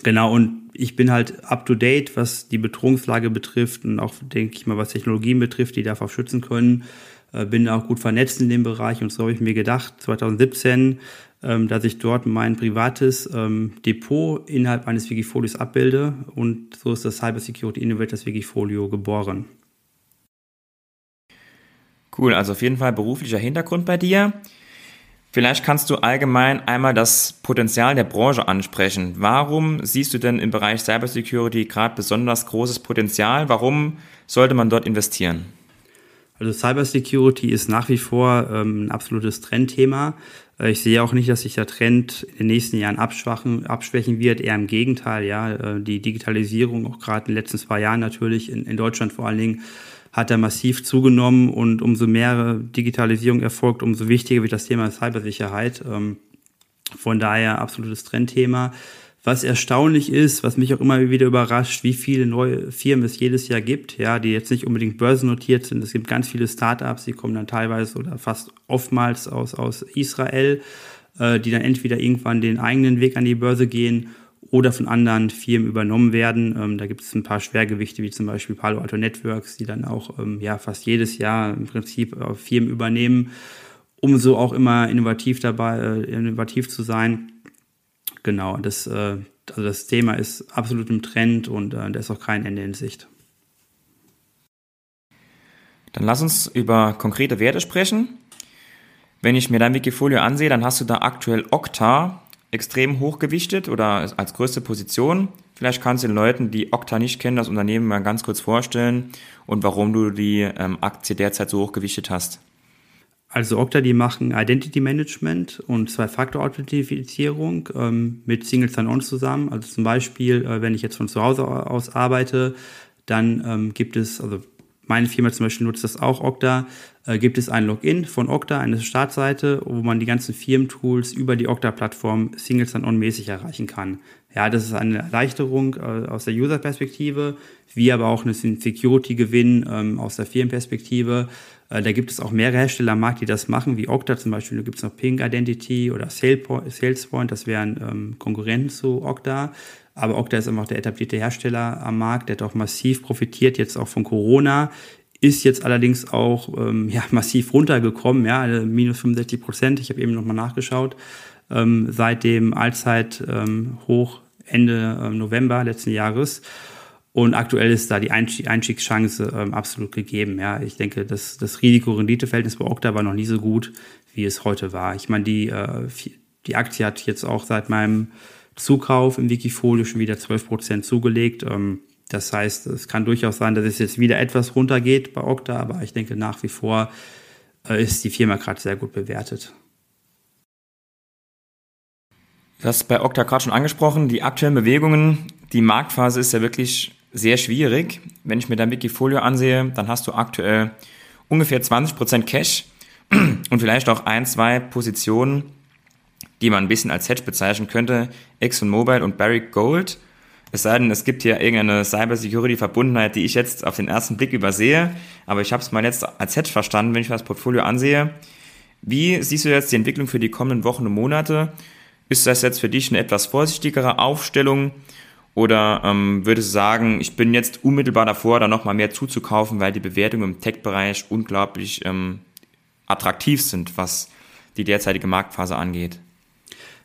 genau, und ich bin halt up to date, was die Bedrohungslage betrifft und auch, denke ich mal, was Technologien betrifft, die darauf schützen können. Äh, bin auch gut vernetzt in dem Bereich und so habe ich mir gedacht, 2017 ähm, dass ich dort mein privates ähm, Depot innerhalb eines Wikifolios abbilde und so ist das Cybersecurity Innovators Wikifolio geboren. Cool, also auf jeden Fall beruflicher Hintergrund bei dir. Vielleicht kannst du allgemein einmal das Potenzial der Branche ansprechen. Warum siehst du denn im Bereich Cybersecurity gerade besonders großes Potenzial? Warum sollte man dort investieren? Also Cybersecurity ist nach wie vor ähm, ein absolutes Trendthema. Äh, ich sehe auch nicht, dass sich der Trend in den nächsten Jahren abschwachen, abschwächen wird. Eher im Gegenteil, ja. Äh, die Digitalisierung, auch gerade in den letzten zwei Jahren natürlich, in, in Deutschland vor allen Dingen, hat er massiv zugenommen und umso mehr Digitalisierung erfolgt, umso wichtiger wird das Thema Cybersicherheit. Ähm, von daher absolutes Trendthema. Was erstaunlich ist, was mich auch immer wieder überrascht, wie viele neue Firmen es jedes Jahr gibt, ja, die jetzt nicht unbedingt börsennotiert sind. Es gibt ganz viele Startups, die kommen dann teilweise oder fast oftmals aus, aus Israel, äh, die dann entweder irgendwann den eigenen Weg an die Börse gehen oder von anderen Firmen übernommen werden. Ähm, da gibt es ein paar Schwergewichte, wie zum Beispiel Palo Alto Networks, die dann auch ähm, ja, fast jedes Jahr im Prinzip äh, Firmen übernehmen, um so auch immer innovativ dabei, äh, innovativ zu sein. Genau, das, äh, also das Thema ist absolut im Trend und äh, da ist auch kein Ende in Sicht. Dann lass uns über konkrete Werte sprechen. Wenn ich mir dein Wikifolio ansehe, dann hast du da aktuell Okta extrem hochgewichtet oder als größte Position. Vielleicht kannst du den Leuten, die Okta nicht kennen, das Unternehmen mal ganz kurz vorstellen und warum du die ähm, Aktie derzeit so hochgewichtet hast. Also Okta, die machen Identity Management und Zwei-Faktor-Authentifizierung ähm, mit Single Sign-On zusammen. Also zum Beispiel, äh, wenn ich jetzt von zu Hause aus arbeite, dann ähm, gibt es, also meine Firma zum Beispiel nutzt das auch, Okta, äh, gibt es ein Login von Okta, eine Startseite, wo man die ganzen Firmentools über die Okta-Plattform Single Sign-On-mäßig erreichen kann. Ja, das ist eine Erleichterung äh, aus der User-Perspektive, wie aber auch eine Security-Gewinn ähm, aus der Firmenperspektive. Äh, da gibt es auch mehrere Hersteller am Markt, die das machen, wie Okta zum Beispiel. Da gibt es noch Ping Identity oder SalesPoint, das wären ähm, Konkurrenten zu Okta. Aber Okta ist einfach der etablierte Hersteller am Markt, der hat auch massiv profitiert, jetzt auch von Corona, ist jetzt allerdings auch ähm, ja, massiv runtergekommen, ja, also minus 65 Prozent. Ich habe eben nochmal nachgeschaut. Ähm, seit dem Allzeithoch ähm, Ende ähm, November letzten Jahres. Und aktuell ist da die Einstiegschance ähm, absolut gegeben. Ja, ich denke, das, das Risiko-Rendite-Verhältnis bei Okta war noch nie so gut, wie es heute war. Ich meine, die, äh, die Aktie hat jetzt auch seit meinem Zukauf im Wikifolio schon wieder 12 Prozent zugelegt. Ähm, das heißt, es kann durchaus sein, dass es jetzt wieder etwas runtergeht bei Okta, aber ich denke nach wie vor äh, ist die Firma gerade sehr gut bewertet. Du hast bei Okta gerade schon angesprochen, die aktuellen Bewegungen, die Marktphase ist ja wirklich sehr schwierig. Wenn ich mir dein Wikifolio ansehe, dann hast du aktuell ungefähr 20% Cash und vielleicht auch ein, zwei Positionen, die man ein bisschen als Hedge bezeichnen könnte, ExxonMobil und Barrick Gold. Es sei denn, es gibt hier irgendeine Cybersecurity-Verbundenheit, die ich jetzt auf den ersten Blick übersehe, aber ich habe es mal jetzt als Hedge verstanden, wenn ich mir das Portfolio ansehe. Wie siehst du jetzt die Entwicklung für die kommenden Wochen und Monate? Ist das jetzt für dich eine etwas vorsichtigere Aufstellung? Oder ähm, würdest du sagen, ich bin jetzt unmittelbar davor, da nochmal mehr zuzukaufen, weil die Bewertungen im Tech-Bereich unglaublich ähm, attraktiv sind, was die derzeitige Marktphase angeht?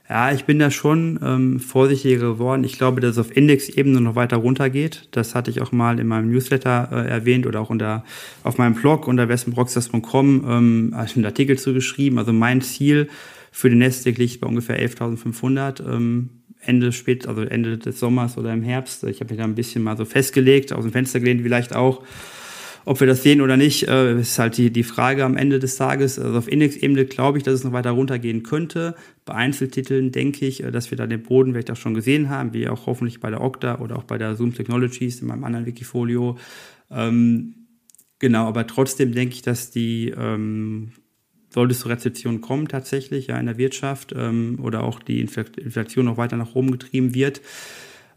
Ja, ich bin da schon ähm, vorsichtiger geworden. Ich glaube, dass es auf Indexebene noch weiter runtergeht. Das hatte ich auch mal in meinem Newsletter äh, erwähnt oder auch unter, auf meinem Blog unter westernbroxters.com ähm, einen Artikel zugeschrieben. Also mein Ziel für den Nasdaq liegt bei ungefähr 11.500. Ähm, Ende spät, also Ende des Sommers oder im Herbst. Ich habe mich da ein bisschen mal so festgelegt, aus dem Fenster gelehnt vielleicht auch. Ob wir das sehen oder nicht, äh, ist halt die, die Frage am Ende des Tages. Also auf Indexebene glaube ich, dass es noch weiter runtergehen könnte. Bei Einzeltiteln denke ich, äh, dass wir da den Boden vielleicht auch schon gesehen haben, wie auch hoffentlich bei der Okta oder auch bei der Zoom Technologies in meinem anderen Wikifolio. Ähm, genau, aber trotzdem denke ich, dass die ähm, sollte es zur Rezession kommen tatsächlich ja in der Wirtschaft ähm, oder auch die Inflation noch weiter nach oben getrieben wird,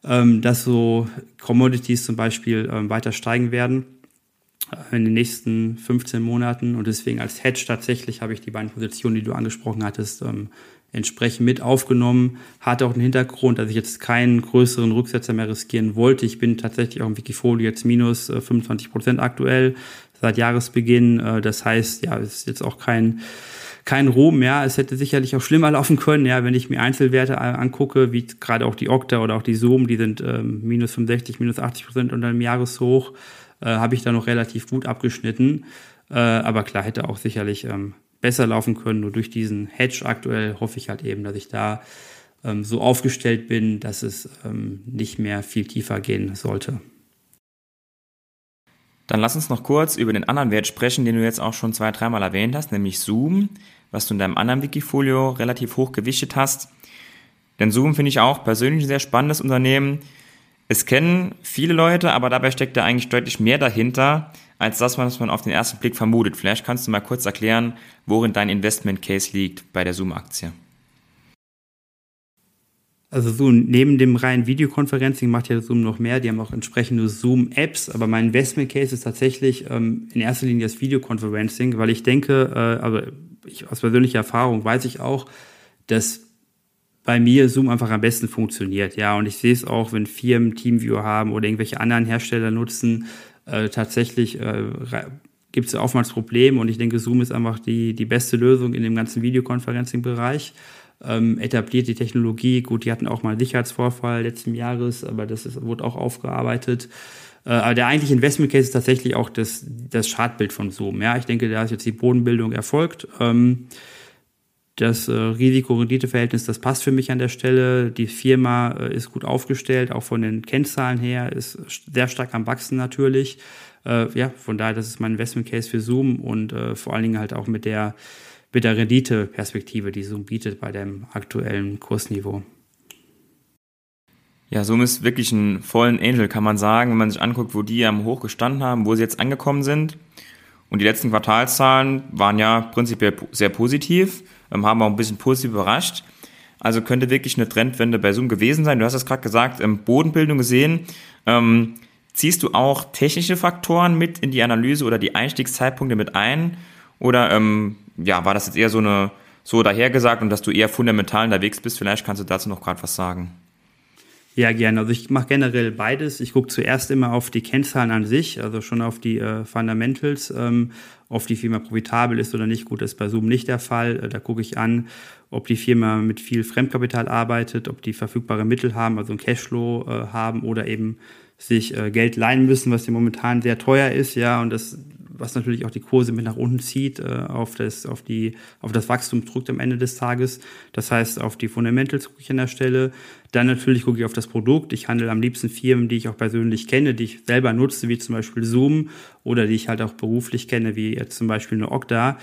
ähm, dass so Commodities zum Beispiel ähm, weiter steigen werden in den nächsten 15 Monaten und deswegen als Hedge tatsächlich habe ich die beiden Positionen, die du angesprochen hattest, ähm, entsprechend mit aufgenommen. Hatte auch einen Hintergrund, dass ich jetzt keinen größeren Rücksetzer mehr riskieren wollte. Ich bin tatsächlich auch im Wikifolio jetzt minus äh, 25 Prozent aktuell seit Jahresbeginn. Äh, das heißt, ja, es ist jetzt auch kein kein Ruhm, ja, es hätte sicherlich auch schlimmer laufen können, ja, wenn ich mir Einzelwerte angucke, wie gerade auch die Okta oder auch die Zoom, die sind ähm, minus 65, minus 80 Prozent unter dem Jahreshoch, äh, habe ich da noch relativ gut abgeschnitten. Äh, aber klar, hätte auch sicherlich ähm, besser laufen können. Nur durch diesen Hedge aktuell hoffe ich halt eben, dass ich da ähm, so aufgestellt bin, dass es ähm, nicht mehr viel tiefer gehen sollte. Dann lass uns noch kurz über den anderen Wert sprechen, den du jetzt auch schon zwei, dreimal erwähnt hast, nämlich Zoom, was du in deinem anderen Wikifolio relativ hoch gewichtet hast. Denn Zoom finde ich auch persönlich ein sehr spannendes Unternehmen. Es kennen viele Leute, aber dabei steckt da eigentlich deutlich mehr dahinter, als das, was man auf den ersten Blick vermutet. Vielleicht kannst du mal kurz erklären, worin dein Investment Case liegt bei der Zoom-Aktie. Also so neben dem reinen Videokonferencing macht ja Zoom noch mehr. Die haben auch entsprechende Zoom-Apps. Aber mein Investment Case ist tatsächlich ähm, in erster Linie das Videoconferencing, weil ich denke, äh, also ich, aus persönlicher Erfahrung weiß ich auch, dass bei mir Zoom einfach am besten funktioniert. Ja, und ich sehe es auch, wenn Firmen Teamviewer haben oder irgendwelche anderen Hersteller nutzen, äh, tatsächlich äh, gibt es oftmals Probleme. Und ich denke, Zoom ist einfach die, die beste Lösung in dem ganzen Videoconferencing-Bereich ähm, etabliert die Technologie. Gut, die hatten auch mal einen Sicherheitsvorfall letzten Jahres, aber das ist, wurde auch aufgearbeitet. Äh, aber der eigentliche Investment Case ist tatsächlich auch das, das Chartbild von Zoom. Ja, ich denke, da ist jetzt die Bodenbildung erfolgt. Ähm, das äh, Risiko-Rendite-Verhältnis, das passt für mich an der Stelle. Die Firma äh, ist gut aufgestellt, auch von den Kennzahlen her, ist sehr stark am Wachsen natürlich. Äh, ja, von daher, das ist mein Investment Case für Zoom und äh, vor allen Dingen halt auch mit der, mit der Rendite-Perspektive, die Zoom bietet bei dem aktuellen Kursniveau. Ja, Zoom ist wirklich ein vollen Angel, kann man sagen, wenn man sich anguckt, wo die am Hoch gestanden haben, wo sie jetzt angekommen sind. Und die letzten Quartalszahlen waren ja prinzipiell sehr positiv, ähm, haben auch ein bisschen positiv überrascht. Also könnte wirklich eine Trendwende bei Zoom gewesen sein. Du hast es gerade gesagt, ähm, Bodenbildung gesehen. Ähm, ziehst du auch technische Faktoren mit in die Analyse oder die Einstiegszeitpunkte mit ein? Oder ähm, ja, war das jetzt eher so eine so dahergesagt und dass du eher fundamental unterwegs bist? Vielleicht kannst du dazu noch gerade was sagen. Ja, gerne. Also ich mache generell beides. Ich gucke zuerst immer auf die Kennzahlen an sich, also schon auf die äh, Fundamentals, ähm, ob die Firma profitabel ist oder nicht. Gut, das ist bei Zoom nicht der Fall. Äh, da gucke ich an, ob die Firma mit viel Fremdkapital arbeitet, ob die verfügbare Mittel haben, also ein Cashflow äh, haben oder eben sich äh, Geld leihen müssen, was ja momentan sehr teuer ist, ja, und das was natürlich auch die Kurse mit nach unten zieht, äh, auf, das, auf, die, auf das Wachstum drückt am Ende des Tages. Das heißt, auf die Fundamentals gucke ich an der Stelle. Dann natürlich gucke ich auf das Produkt. Ich handle am liebsten Firmen, die ich auch persönlich kenne, die ich selber nutze, wie zum Beispiel Zoom oder die ich halt auch beruflich kenne, wie jetzt zum Beispiel eine Okta.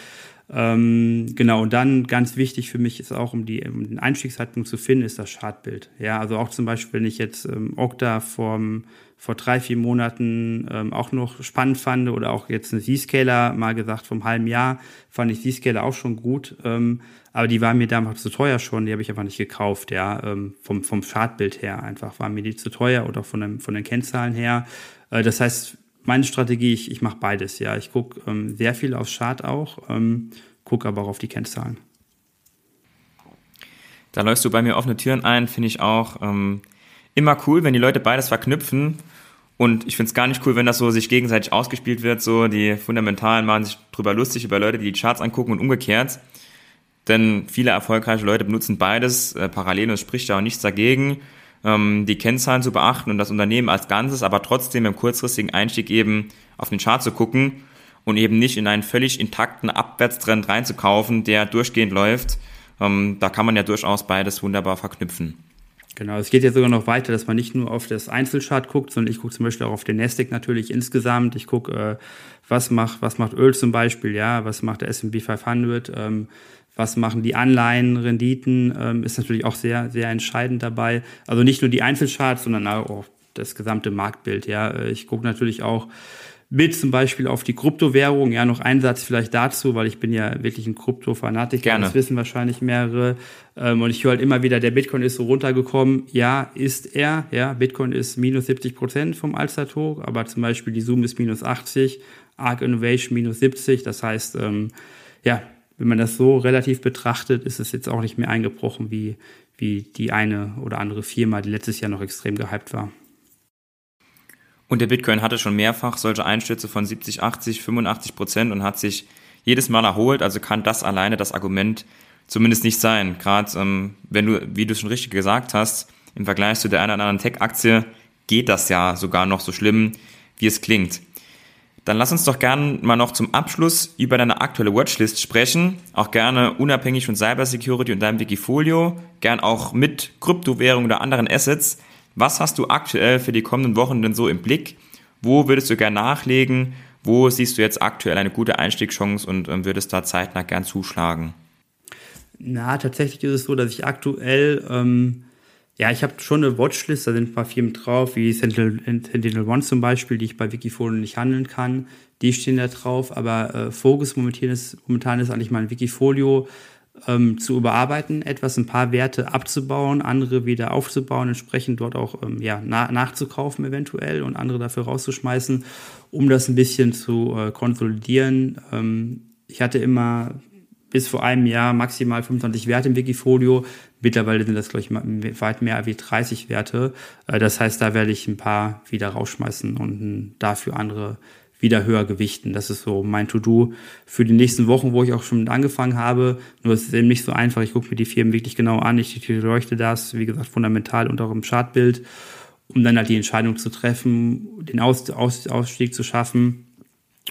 Ähm, genau, und dann ganz wichtig für mich ist auch, um, die, um den Einstiegszeitpunkt zu finden, ist das Chartbild. Ja, also auch zum Beispiel, wenn ich jetzt ähm, Okta vom vor drei, vier Monaten ähm, auch noch spannend fand oder auch jetzt eine Z-Scaler, mal gesagt vom halben Jahr, fand ich Z-Scaler auch schon gut. Ähm, aber die war mir damals zu teuer schon, die habe ich einfach nicht gekauft, ja, ähm, vom, vom Chartbild her einfach war mir die zu teuer oder von, dem, von den Kennzahlen her. Äh, das heißt, meine Strategie, ich, ich mache beides, ja. Ich gucke ähm, sehr viel aufs Chart auch, ähm, gucke aber auch auf die Kennzahlen. Da läufst du bei mir offene Türen ein, finde ich auch. Ähm immer cool, wenn die Leute beides verknüpfen. Und ich finde es gar nicht cool, wenn das so sich gegenseitig ausgespielt wird. So die Fundamentalen machen sich drüber lustig über Leute, die die Charts angucken und umgekehrt. Denn viele erfolgreiche Leute benutzen beides äh, parallel und es spricht ja auch nichts dagegen, ähm, die Kennzahlen zu beachten und das Unternehmen als Ganzes, aber trotzdem im kurzfristigen Einstieg eben auf den Chart zu gucken und eben nicht in einen völlig intakten Abwärtstrend reinzukaufen, der durchgehend läuft. Ähm, da kann man ja durchaus beides wunderbar verknüpfen. Genau, es geht ja sogar noch weiter, dass man nicht nur auf das Einzelchart guckt, sondern ich gucke zum Beispiel auch auf den Nasdaq natürlich insgesamt. Ich gucke, äh, was macht, was macht Öl zum Beispiel, ja, was macht der S&P 500, ähm, was machen die Anleihenrenditen, ähm, ist natürlich auch sehr, sehr entscheidend dabei. Also nicht nur die Einzelcharts, sondern auch das gesamte Marktbild, ja. Äh, ich gucke natürlich auch, mit zum Beispiel auf die Kryptowährung. Ja, noch ein Satz vielleicht dazu, weil ich bin ja wirklich ein Krypto-Fanatiker. Gerne. Das wissen wahrscheinlich mehrere. Ähm, und ich höre halt immer wieder, der Bitcoin ist so runtergekommen. Ja, ist er. Ja, Bitcoin ist minus 70 Prozent vom Allzeithoch, aber zum Beispiel die Zoom ist minus 80, Arc Innovation minus 70. Das heißt, ähm, ja, wenn man das so relativ betrachtet, ist es jetzt auch nicht mehr eingebrochen wie, wie die eine oder andere Firma, die letztes Jahr noch extrem gehypt war. Und der Bitcoin hatte schon mehrfach solche Einstürze von 70, 80, 85 Prozent und hat sich jedes Mal erholt. Also kann das alleine das Argument zumindest nicht sein. Gerade ähm, wenn du, wie du schon richtig gesagt hast, im Vergleich zu der einen oder anderen Tech-Aktie geht das ja sogar noch so schlimm, wie es klingt. Dann lass uns doch gerne mal noch zum Abschluss über deine aktuelle Watchlist sprechen. Auch gerne unabhängig von Cybersecurity und deinem Wikifolio. Gern auch mit Kryptowährungen oder anderen Assets. Was hast du aktuell für die kommenden Wochen denn so im Blick? Wo würdest du gern nachlegen? Wo siehst du jetzt aktuell eine gute Einstiegschance und ähm, würdest da zeitnah gern zuschlagen? Na, tatsächlich ist es so, dass ich aktuell, ähm, ja, ich habe schon eine Watchlist, da sind ein paar Firmen drauf, wie Sentinel, Sentinel One zum Beispiel, die ich bei Wikifolio nicht handeln kann. Die stehen da drauf, aber äh, Fokus momentan ist, momentan ist eigentlich mein Wikifolio ähm, zu überarbeiten, etwas ein paar Werte abzubauen, andere wieder aufzubauen, entsprechend dort auch ähm, ja, na nachzukaufen eventuell und andere dafür rauszuschmeißen, um das ein bisschen zu äh, konsolidieren. Ähm, ich hatte immer bis vor einem Jahr maximal 25 Werte im Wikifolio. Mittlerweile sind das, glaube ich, weit mehr wie 30 Werte. Äh, das heißt, da werde ich ein paar wieder rausschmeißen und dafür andere wieder höher gewichten. Das ist so mein To-Do für die nächsten Wochen, wo ich auch schon angefangen habe. Nur es ist eben nicht so einfach. Ich gucke mir die Firmen wirklich genau an. Ich leuchte das, wie gesagt, fundamental unter dem Chartbild, um dann halt die Entscheidung zu treffen, den Aus Aus Ausstieg zu schaffen.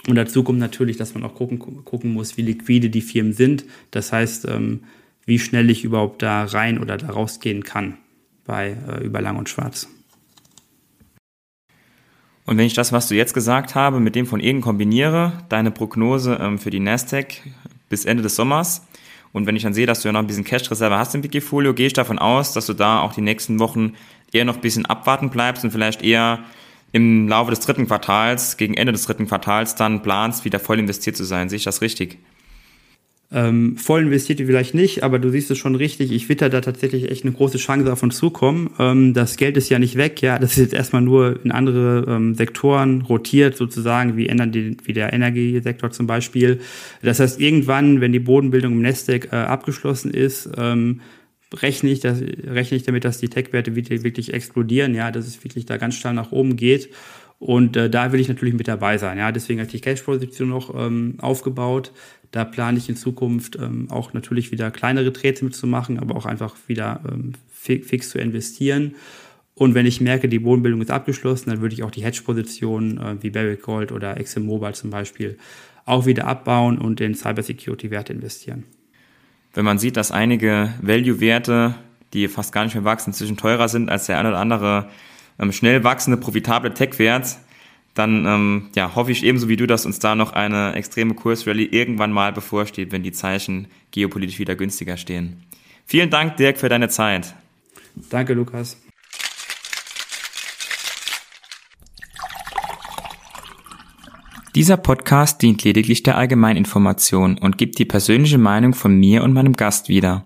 Und dazu kommt natürlich, dass man auch gucken, gucken muss, wie liquide die Firmen sind. Das heißt, ähm, wie schnell ich überhaupt da rein oder da rausgehen kann bei äh, über Lang und Schwarz. Und wenn ich das, was du jetzt gesagt habe, mit dem von eben kombiniere, deine Prognose ähm, für die Nasdaq bis Ende des Sommers, und wenn ich dann sehe, dass du ja noch ein bisschen Cash-Reserve hast im Wikifolio, gehe ich davon aus, dass du da auch die nächsten Wochen eher noch ein bisschen abwarten bleibst und vielleicht eher im Laufe des dritten Quartals, gegen Ende des dritten Quartals dann planst, wieder voll investiert zu sein. Sehe ich das richtig? Ähm, voll investiert vielleicht nicht, aber du siehst es schon richtig. Ich witter da tatsächlich echt eine große Chance auf uns zukommen. Ähm, das Geld ist ja nicht weg, ja. Das ist jetzt erstmal nur in andere ähm, Sektoren rotiert, sozusagen, wie, Energie, wie der Energiesektor zum Beispiel. Das heißt, irgendwann, wenn die Bodenbildung im Nasdaq äh, abgeschlossen ist, ähm, rechne ich, das, rechne ich damit, dass die Tech-Werte wirklich explodieren, ja, dass es wirklich da ganz stark nach oben geht. Und äh, da will ich natürlich mit dabei sein. Ja, deswegen habe ich die Cash-Position noch ähm, aufgebaut. Da plane ich in Zukunft ähm, auch natürlich wieder kleinere Trades mitzumachen, aber auch einfach wieder ähm, fix zu investieren. Und wenn ich merke, die Bodenbildung ist abgeschlossen, dann würde ich auch die Hedge-Positionen äh, wie Barrick Gold oder ExxonMobil zum Beispiel auch wieder abbauen und in Cybersecurity-Werte investieren. Wenn man sieht, dass einige Value-Werte, die fast gar nicht mehr wachsen, inzwischen teurer sind als der eine oder andere ähm, schnell wachsende, profitable Tech-Wert, dann ähm, ja, hoffe ich ebenso wie du, dass uns da noch eine extreme Kursrally irgendwann mal bevorsteht, wenn die Zeichen geopolitisch wieder günstiger stehen. Vielen Dank, Dirk, für deine Zeit. Danke, Lukas. Dieser Podcast dient lediglich der Allgemeininformation und gibt die persönliche Meinung von mir und meinem Gast wieder.